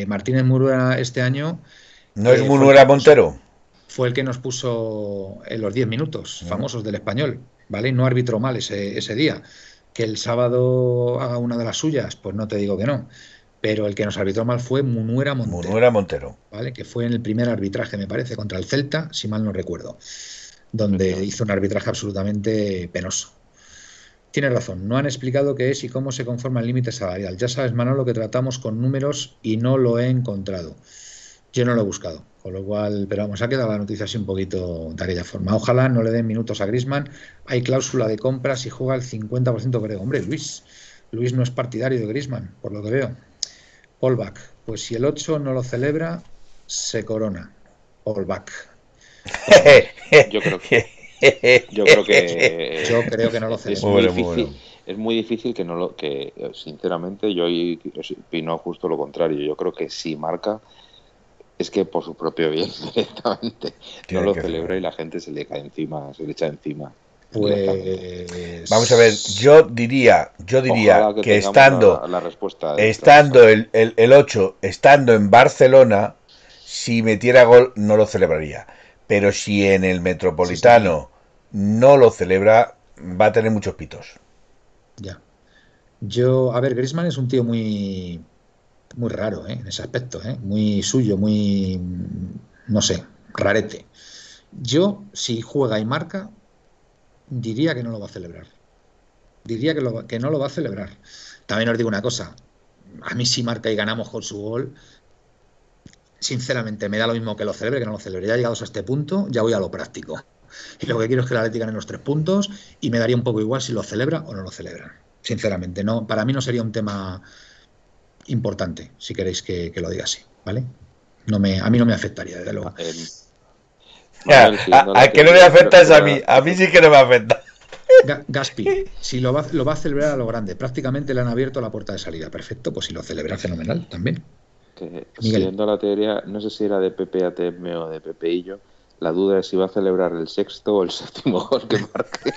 Martínez Munuera este año ¿No es Munuera Montero? Fue el que nos puso en los 10 minutos famosos del español, ¿vale? No arbitró mal ese, ese día. Que el sábado haga una de las suyas, pues no te digo que no. Pero el que nos arbitró mal fue Munuera Montero. Munuera Montero. ¿Vale? Que fue en el primer arbitraje, me parece, contra el Celta, si mal no recuerdo. Donde hizo un arbitraje absolutamente penoso. Tiene razón, no han explicado qué es y cómo se conforma el límite salarial. Ya sabes, Manolo, que tratamos con números y no lo he encontrado. Yo no lo he buscado, con lo cual, pero vamos, ha quedado la noticia así un poquito de aquella forma. Ojalá no le den minutos a Grisman. Hay cláusula de compra si juega el 50% creo. Hombre, Luis, Luis no es partidario de Grisman, por lo que veo. Polback, pues si el 8 no lo celebra, se corona. Polback. yo creo que *laughs* yo creo que yo creo que no lo celebra. Es muy difícil. Es muy difícil que no lo que sinceramente yo opino justo lo contrario. Yo creo que si marca es que por su propio bien *laughs* directamente no lo celebra y la gente se le cae encima, se le echa encima. Pues vamos a ver, yo diría, yo diría que, estando la, respuesta estando el, el, 8, estando en Barcelona, si metiera gol no lo celebraría. Pero si en el Metropolitano no lo celebra, va a tener muchos pitos. Ya. Yo, a ver, Griezmann es un tío muy muy raro ¿eh? en ese aspecto, ¿eh? muy suyo, muy, no sé, rarete. Yo, si juega y marca, diría que no lo va a celebrar. Diría que, lo, que no lo va a celebrar. También os digo una cosa, a mí si marca y ganamos con su gol, sinceramente me da lo mismo que lo celebre que no lo celebre. Ya llegados a este punto, ya voy a lo práctico. Y lo que quiero es que la Atlético gane los tres puntos y me daría un poco igual si lo celebra o no lo celebra. Sinceramente, no, para mí no sería un tema importante, si queréis que, lo diga así, ¿vale? No me, a mí no me afectaría, desde luego. A, que no me afecta es a mí, a mí sí que no me afecta. Gaspi, si lo va, lo va a celebrar a lo grande, prácticamente le han abierto la puerta de salida, perfecto, pues si lo celebra fenomenal también. siguiendo la teoría, no sé si era de Pepe ATM o de Pepe yo la duda es si va a celebrar el sexto o el *laughs* séptimo gol que marque.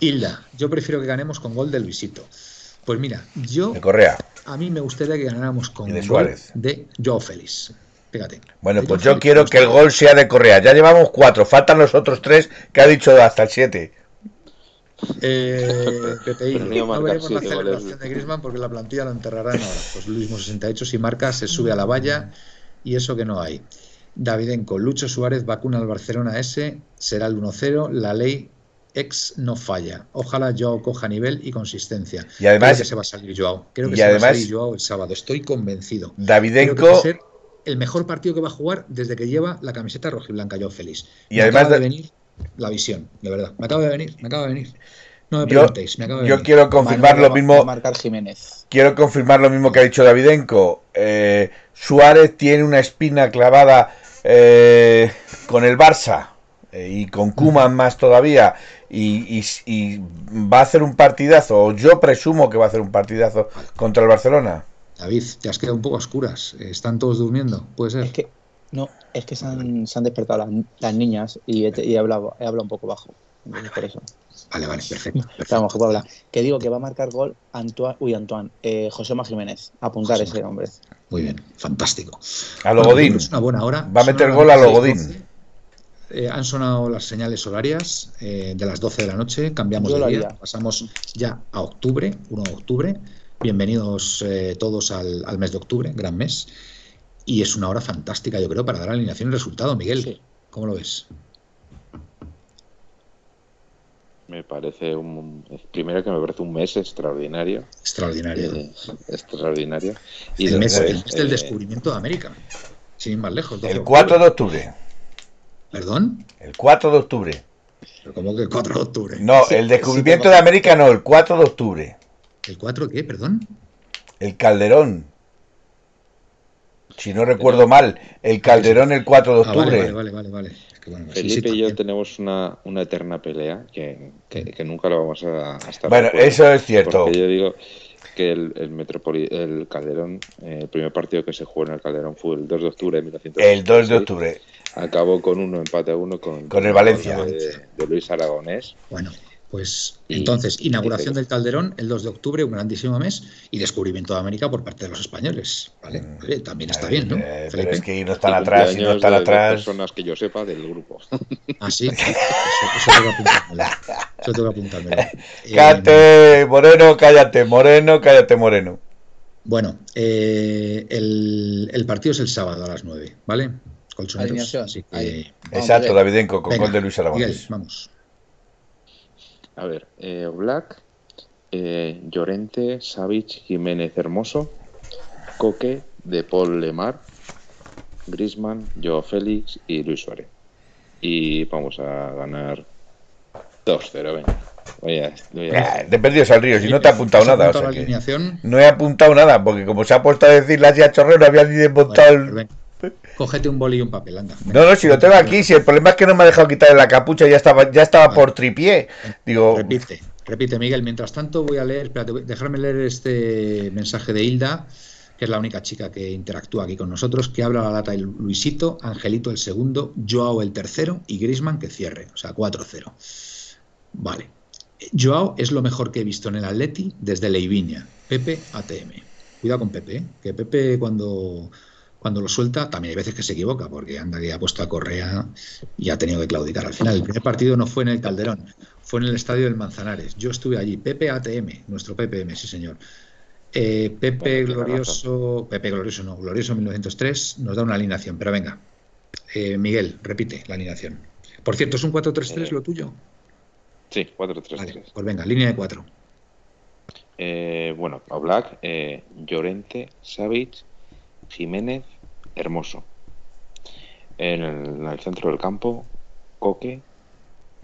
Hilda, yo prefiero que ganemos con gol de Luisito. Pues mira, yo. De Correa. A mí me gustaría que ganáramos con de gol de Joao Félix. Fíjate. Bueno, pues yo quiero que el gol sea de Correa. Ya llevamos cuatro, faltan los otros tres que ha dicho hasta el siete. Eh, *laughs* no veremos la celebración de Griezmann porque la plantilla lo enterrará en ahora. Pues Luis 68 si marca se sube a la valla y eso que no hay. Davidenko, Lucho Suárez vacuna al Barcelona S, será el 1-0, la ley ex no falla. Ojalá Joao coja nivel y consistencia. Y además Creo que se va a salir Joao. Creo que se va a salir Joao el sábado. Estoy convencido. Davidenko va a ser el mejor partido que va a jugar desde que lleva la camiseta rojiblanca Joao Félix. Y además de venir la visión, de verdad. Me acaba de venir, me acaba de venir. No me preguntéis, me acaba de yo quiero confirmar lo mismo. Marcar Jiménez. Quiero confirmar lo mismo que ha dicho Davidenko. Eh, Suárez tiene una espina clavada eh, con el Barça eh, y con Kuman más todavía. Y, y, va a hacer un partidazo, o yo presumo que va a hacer un partidazo contra el Barcelona. David, te has quedado un poco oscuras. ¿Están todos durmiendo? ¿Puede ser? Es que no, es que se han, se han despertado las, niñas y, he, hablado, he hablado un poco bajo. Por eso. Vale, vale, perfecto. *laughs* Estamos, que puedo hablar. Que digo que va a marcar gol Antoine, uy, Antoine, eh, José Jiménez. Apuntar ese nombre. Muy bien, fantástico. A Logodín. es una buena hora. Va a meter gol a Logodín. Eh, han sonado las señales horarias eh, de las 12 de la noche, cambiamos de día, pasamos ya a octubre, 1 de octubre. Bienvenidos eh, todos al, al, mes de octubre, gran mes. Y es una hora fantástica, yo creo, para dar alineación y resultado. Miguel, ¿cómo lo ves? Me parece un. Primero que me parece un mes extraordinario. Extraordinario. Eh, extraordinario. Y el mes, del eh, descubrimiento de América. Sin ir más lejos. El 4 de octubre. ¿Perdón? El 4 de octubre. ¿Pero cómo que el 4 de octubre? No, el descubrimiento de América no, el 4 de octubre. ¿El 4 qué? Perdón. El Calderón. Si no recuerdo mal, el Calderón el 4 de octubre. Ah, vale, vale, vale. Felipe y yo tenemos una, una eterna pelea que, que, nunca lo vamos a, estar. Bueno, eso es cierto. Porque yo digo que el, el, el Calderón, eh, el primer partido que se jugó en el Calderón fue el 2 de octubre de 1900. El 2 de octubre. Acabó con uno, empate a uno con, con el Valencia. De, de Luis Aragonés. Bueno. Pues entonces, inauguración del Calderón el 2 de octubre, un grandísimo mes, y descubrimiento de América por parte de los españoles. ¿vale? Mm. también está bien, ¿no? Eh, pero es que no están atrás, y no están atrás. personas que yo sepa del grupo. *laughs* Ah, sí. Eso, tengo que apuntármelo. Eso tengo que apuntármelo. *laughs* Cállate, Moreno, cállate, Moreno, cállate, Moreno. Bueno, eh, el, el, partido es el sábado a las 9, ¿vale? Colchoneros. Así que... Exacto, Davidenko, con gol de Luis Aragonés. vamos. A ver, eh, Black, eh, Llorente, Savic, Jiménez Hermoso, Coque, De Paul Lemar, Grisman, Joe Félix y Luis Suárez. Y vamos a ganar 2-0, venga. Voy a, de perdidos al río, si no te he apuntado nada. no he apuntado nada, porque como se ha puesto a decir la tía Chorrero, no había ni desmontado el. Cógete un boli y un papel, anda. No, no, si lo tengo aquí, si el problema es que no me ha dejado quitar la capucha, ya estaba, ya estaba por tripié. Digo. Repite, repite, Miguel. Mientras tanto, voy a leer, espérate, dejarme leer este mensaje de Hilda, que es la única chica que interactúa aquí con nosotros, que habla la lata de Luisito, Angelito el segundo, Joao el tercero y Grisman que cierre, o sea, 4-0. Vale. Joao es lo mejor que he visto en el Atleti desde Leiviña. Pepe ATM. Cuidado con Pepe, ¿eh? que Pepe cuando cuando lo suelta, también hay veces que se equivoca, porque anda que ha puesto a Correa y ha tenido que claudicar. Al final, el primer partido no fue en el Calderón, fue en el estadio del Manzanares. Yo estuve allí, Pepe ATM, nuestro PPM, sí señor. Eh, Pepe Glorioso, Pepe Glorioso no, Glorioso 1903 nos da una alineación, pero venga. Eh, Miguel, repite la alineación. Por cierto, ¿es un 4-3-3 eh, lo tuyo? Sí, 4-3-3. pues venga, línea de 4. bueno, Oblak, Llorente, Savic, Jiménez Hermoso. En el, centro del campo, Coque,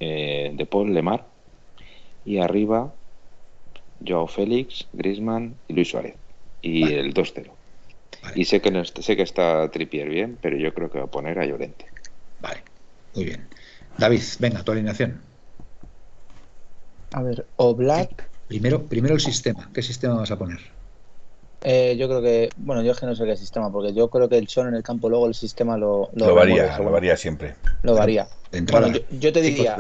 eh, De Paul Lemar. Y arriba, Joao Félix, Grisman y Luis Suárez. Y el 2-0. Y sé que, no, sé que está Tripier bien, pero yo creo que va a poner a Llorente. Vale, muy bien. David, venga, tu alineación. A ver, Oblak. Primero, primero el sistema. ¿Qué sistema vas a poner? Eh, yo creo que, bueno, yo es que no sé qué sistema, porque yo creo que el Chon en el campo luego el sistema lo, lo, varía, lo varía siempre. Lo varía. Bueno, yo, te diría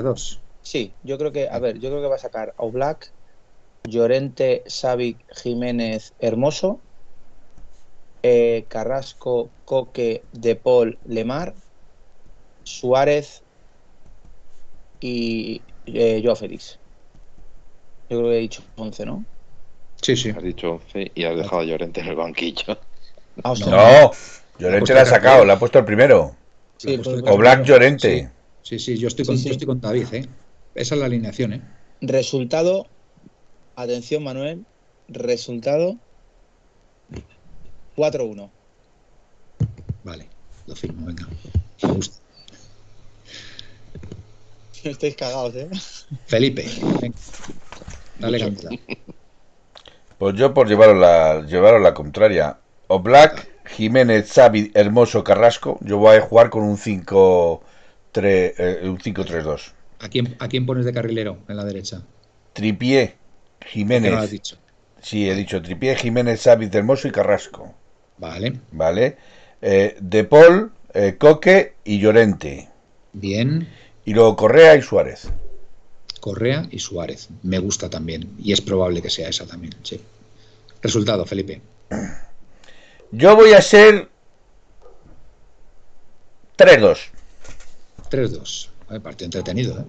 Sí, yo creo que, a ver, yo creo que va a sacar a Black, Llorente, Savic, Jiménez, Hermoso, eh, Carrasco, Coque, De Paul, Lemar, Suárez y eh, Joao Félix. Yo creo que he dicho 11, ¿no? Sí, sí. Has dicho 11 y has dejado a Llorente en el banquillo. Ah, no, Llorente la ha sacado, la ha puesto el primero. o Black Llorente. Sí, sí, yo estoy con, Yo estoy con David, ¿eh? Esa es la alineación, ¿eh? Resultado, atención Manuel, resultado 4-1. Vale, lo firmo, venga. Me gusta. *laughs* Estáis cagados, ¿eh? Felipe, venga. Dale cantidad. *laughs* Pues yo por llevaros la, llevaros la contraria. O Black, Jiménez, Xavi, Hermoso, Carrasco. Yo voy a jugar con un 5 eh, un 5-3-2. ¿A quién, ¿A quién pones de carrilero en la derecha? Tripié, Jiménez. ¿Qué has dicho? Sí, he dicho Tripié, Jiménez, Xavi, Hermoso y Carrasco. Vale. Vale. Eh, de Paul, eh, Coque y Llorente. Bien. Y luego Correa y Suárez. Correa y Suárez. Me gusta también. Y es probable que sea esa también, sí. Resultado, Felipe. Yo voy a ser 3-2. 3-2. Partido entretenido, ¿eh?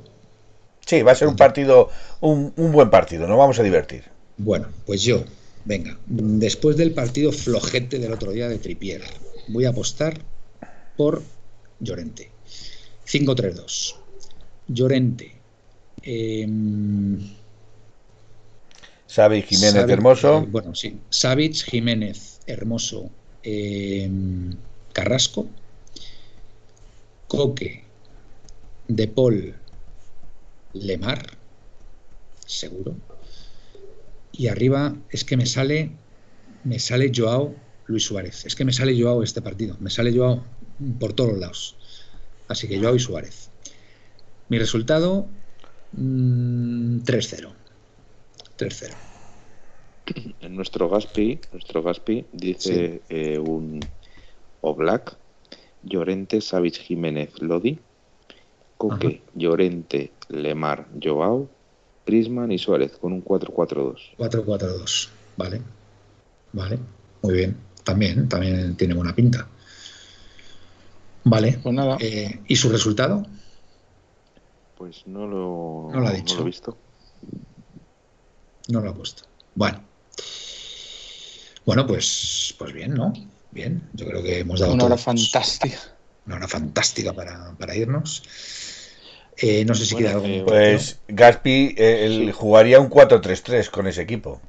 Sí, va a ser un partido, un, un buen partido, nos vamos a divertir. Bueno, pues yo, venga, después del partido flojete del otro día de Tripier, voy a apostar por Llorente. 5-3-2. Llorente, eh, Jiménez Hermoso. Bueno, sí. Savic, Jiménez Hermoso, em, Carrasco, Coque, De Paul, Lemar, seguro. Y arriba es que me sale, me sale Joao Luis Suárez. Es que me sale Joao este partido. Me sale Joao por todos lados. Así que Joao y Suárez. Mi resultado 3-0. Mm, 3-0. En nuestro Gaspi, nuestro Gaspi dice eh, un Oblak, Llorente, Savic, Jiménez, Lodi, Coque, Llorente, Lemar, Joao, Prisman y Suárez con un 4-4-2. 4-4-2, vale. Vale, muy bien. También, también tiene buena pinta. Vale. Pues nada. Eh, ¿Y su resultado? Pues no lo, no lo ha dicho. he visto. No lo ha puesto. Bueno. Bueno, pues, pues bien, ¿no? Bien. Yo creo que hemos dado. Una hora fantástica. Una hora fantástica para, para irnos. Eh, no sé si queda algo. Pues Gaspi eh, jugaría un 4-3-3 con ese equipo.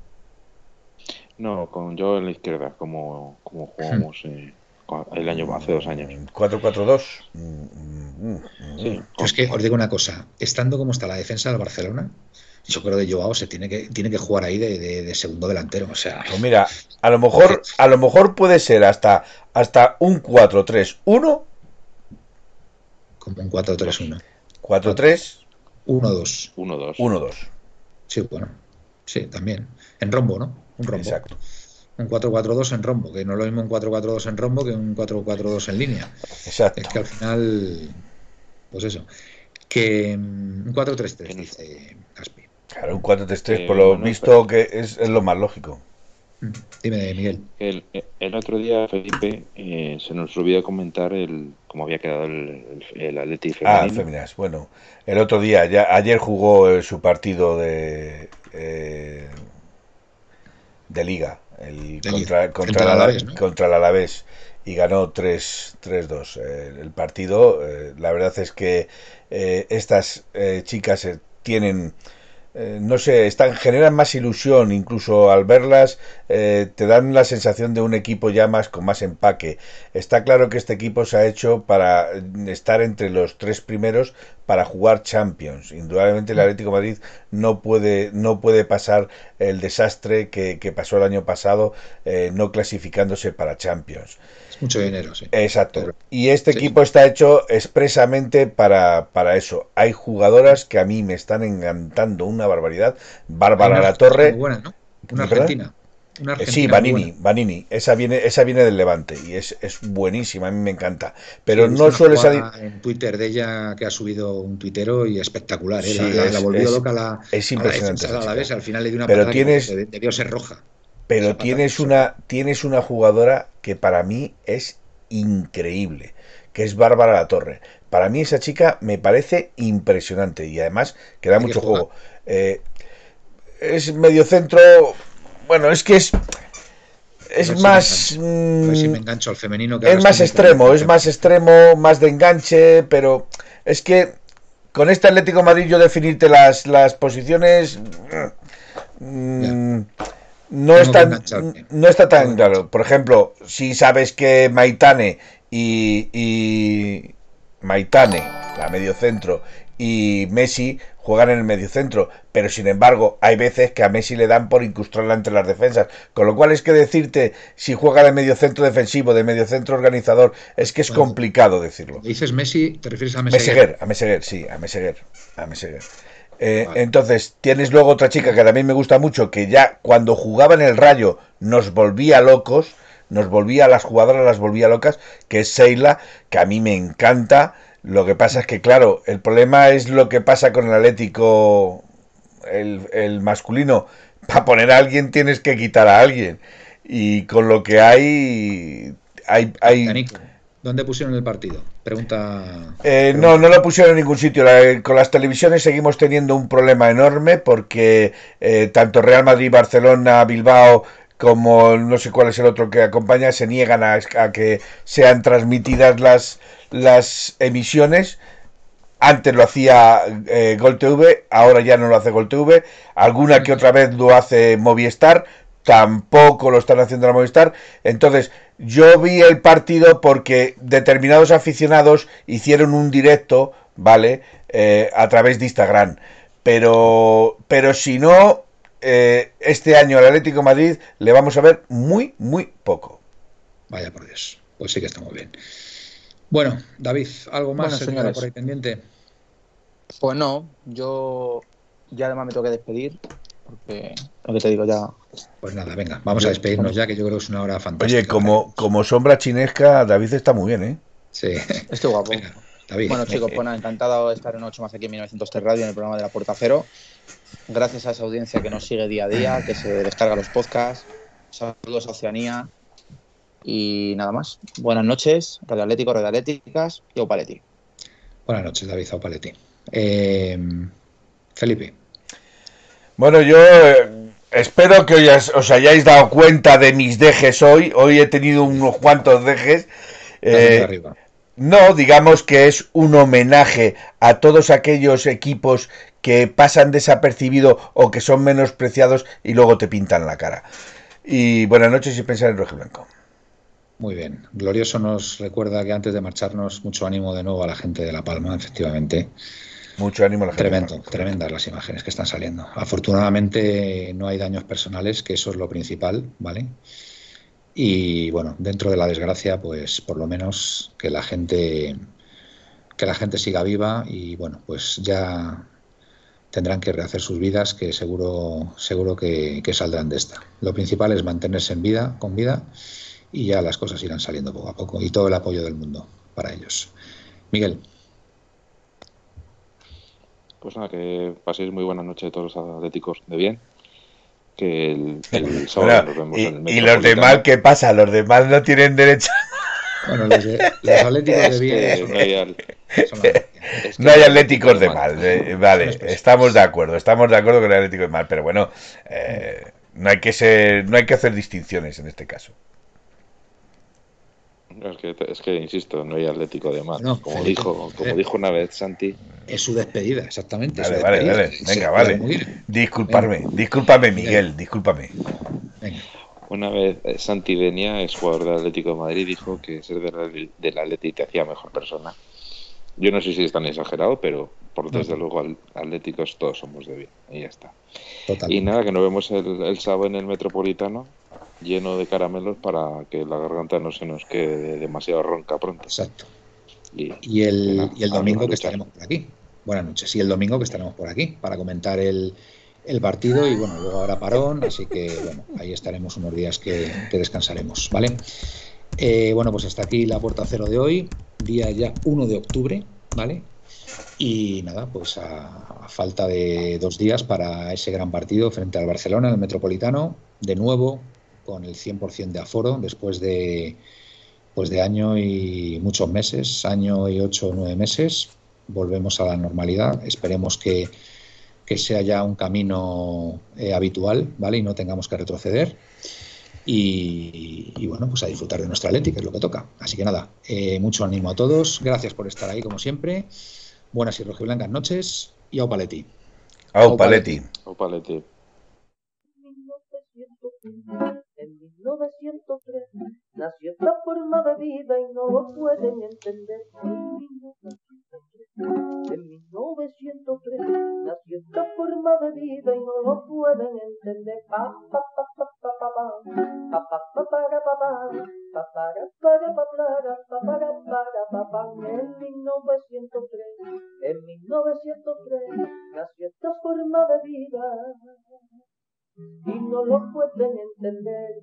No, con yo en la izquierda, como, como *laughs* jugamos. Hmm el año hace dos años. 4-4-2. Sí. es que os digo una cosa, estando como está la defensa del Barcelona, yo creo que Joao se tiene que, tiene que jugar ahí de, segundo delantero. O sea. Pues mira, a lo mejor, a lo mejor puede ser hasta, hasta un 4-3-1. Como un 4-3-1. 4-3. 1-2. 1-2. 1-2. Sí, bueno. Sí, también. En rombo, ¿no? Un rombo. Exacto un 4-4-2 en rombo, que no es lo mismo un 4-4-2 en rombo que un 4-4-2 en línea. Exacto. Es que al final, pues eso, que mm, un 4-3-3, dice Caspi. Claro, un 4-3-3, por lo visto que es, es, lo más lógico. Mm, dime, Miguel. El, el otro día, Felipe, eh, se nos olvidó comentar el cómo había quedado el, el, Atleti Ah, Féminas. Bueno, el otro día, ya ayer jugó eh, su partido de, eh, de liga el, contra, contra, el Alavés, contra, el Alavés y ganó 3-2 eh, el partido. Eh, la verdad es que eh, estas chicas tienen no sé, están, generan más ilusión, incluso al verlas te dan la sensación de un equipo ya más con más empaque. Está claro que este equipo se ha hecho para estar entre los tres primeros para jugar Champions. Indudablemente el Atlético Madrid no puede, no puede pasar el desastre que, pasó el año pasado eh, no clasificándose para Champions. Es mucho dinero, sí. Exacto. Y este equipo está hecho expresamente para, para eso. Hay jugadoras que a mí me están encantando una barbaridad. Bárbara La Torre. Buena, ¿no? Una argentina. Eh, sí, Vanini, Vanini. Esa viene, esa viene del Levante y es, es buenísima, a mí me encanta. Pero no suele salir. En Twitter de ella que ha subido un tuitero y espectacular. ¿eh? la, la, volvió loca la. Es impresionante. la vez, al final le dio una pero tienes, debió ser roja. Pero tienes una, tienes una jugadora que para mí es increíble, que es Bárbara La Torre. Para mí esa chica me parece impresionante y además que da mucho juego. Eh, es medio centro bueno, es que es. Es más. me engancho al femenino es más extremo, es más extremo, más de enganche, pero es que con este Atlético Madrid yo definirte las, las posiciones. Mm, no, está, no está tan claro. Por ejemplo, si sabes que Maitane y, y Maitane, la medio centro, y Messi juegan en el mediocentro, pero sin embargo hay veces que a Messi le dan por incrustarla entre las defensas, con lo cual es que decirte si juega de mediocentro defensivo, de mediocentro organizador, es que es complicado decirlo. Dices Messi, te refieres a Meseguer. A Meseguer, sí, a Meseguer, a Meseguer. Eh, entonces, tienes luego otra chica que también me gusta mucho, que ya cuando jugaba en el Rayo nos volvía locos, nos volvía, a las jugadoras las volvía locas, que es Seila, que a mí me encanta, lo que pasa es que, claro, el problema es lo que pasa con el Atlético, el, masculino. Para poner a alguien tienes que quitar a alguien. Y con lo que hay, hay, hay... ¿Dónde pusieron el partido? Pregunta. Eh, no, no lo pusieron en ningún sitio. con las televisiones seguimos teniendo un problema enorme porque eh, tanto Real Madrid, Barcelona, Bilbao, como no sé cuál es el otro que acompaña, se niegan a que sean transmitidas las, las emisiones. Antes lo hacía eh, Gol TV, ahora ya no lo hace Gol TV. Alguna que otra vez lo hace Movistar, tampoco lo están haciendo la Movistar. Entonces, yo vi el partido porque determinados aficionados hicieron un directo, ¿vale? Eh, a través de Instagram. Pero, pero si no, eh, este año al Atlético Madrid le vamos a ver muy, muy poco. Vaya por Dios. Pues sí que está muy bien. Bueno, David, ¿algo más bueno, por ahí pendiente? Pues no, yo ya además me tengo que despedir, porque lo que te digo ya. Pues nada, venga, vamos a despedirnos ya, que yo creo que es una hora fantástica. Oye, como, como sombra chinesca, David está muy bien, ¿eh? Sí. Estoy guapo. Bueno, chicos, pues nada, encantado de estar en 8 más aquí en 1903 Radio, en el programa de La Puerta Cero. Gracias a esa audiencia que nos sigue día a día, que se descarga los podcasts. Saludos a Oceanía, y nada más. Buenas noches, Radio Atlético, Radio Atléticas y Opaletti. Buenas noches, David Opaletti. Eh, Felipe. Bueno, yo eh, espero que os, hayáis dado cuenta de mis dejes hoy. Hoy he tenido unos cuantos dejes. Eh, no, digamos que es un homenaje a todos aquellos equipos que pasan desapercibido o que son menospreciados y luego te pintan la cara. Y buenas noches y pensar en rojo blanco. Muy bien. Glorioso nos recuerda que antes de marcharnos, mucho ánimo de nuevo a la gente de La Palma, efectivamente. Mucho ánimo a la gente. Tremendo, tremendas las imágenes que están saliendo. Afortunadamente no hay daños personales, que eso es lo principal, ¿vale? Y bueno, dentro de la desgracia, pues por lo menos que la gente que la gente siga viva y bueno, pues ya tendrán que rehacer sus vidas, que seguro seguro que, que saldrán de esta. Lo principal es mantenerse en vida, con vida y ya las cosas irán saliendo poco a poco y todo el apoyo del mundo para ellos. Miguel. Pues nada, que paséis muy buena noche a todos los atléticos de bien. Que el, *laughs* sábado nos vemos y, en el ¿Y los demás qué pasa? ¿Los demás no tienen derecho? Bueno, los, *laughs* atléticos de bien. No *laughs* hay, no hay atléticos de mal. *laughs* vale, estamos de acuerdo. Estamos de acuerdo con el atlético de mal, pero bueno, eh, no hay que ser, no hay que hacer distinciones en este caso. Es que, es que, insisto, no hay Atlético de más. como dijo, como dijo una vez Santi. Es su despedida, exactamente. Vale, vale, vale. Venga, vale. Disculparme, discúlpame, Miguel, discúlpame. Una vez eh, Santi venía, es jugador del Atlético de Madrid, dijo que ser del Atlético te hacía mejor persona. Yo no sé si es tan exagerado, pero por desde luego atléticos todos somos de bien. Y ya está. Y nada, que nos vemos el, el sábado en el Metropolitano lleno de caramelos para que la garganta no se nos quede demasiado ronca pronto. Exacto. Y, el, y el domingo que estaremos por aquí. Buenas noches. Y el domingo que estaremos por aquí para comentar el, el partido y bueno, luego habrá parón, así que bueno, ahí estaremos unos días que, descansaremos, ¿vale? Eh, bueno, pues hasta aquí la puerta cero de hoy, día ya 1 de octubre, ¿vale? Y nada, pues a, falta de dos días para ese gran partido frente al Barcelona, el Metropolitano, de nuevo con el 100% de aforo, después de, pues de año y muchos meses, año y ocho o nueve meses, volvemos a la normalidad. Esperemos que, sea ya un camino eh, habitual, ¿vale? Y no tengamos que retroceder. Y, bueno, pues a disfrutar de nuestra lente, que es lo que toca. Así que nada, eh, mucho ánimo a todos. Gracias por estar ahí, como siempre. Buenas y rojiblancas noches y au paletti. Au paletti. Au paletti. En 1903 nació esta forma de vida y no lo pueden entender. En 1903 nació esta forma de vida y no lo pueden entender. Pa, en 1903, en 1903 nació esta forma de vida y no lo pueden entender.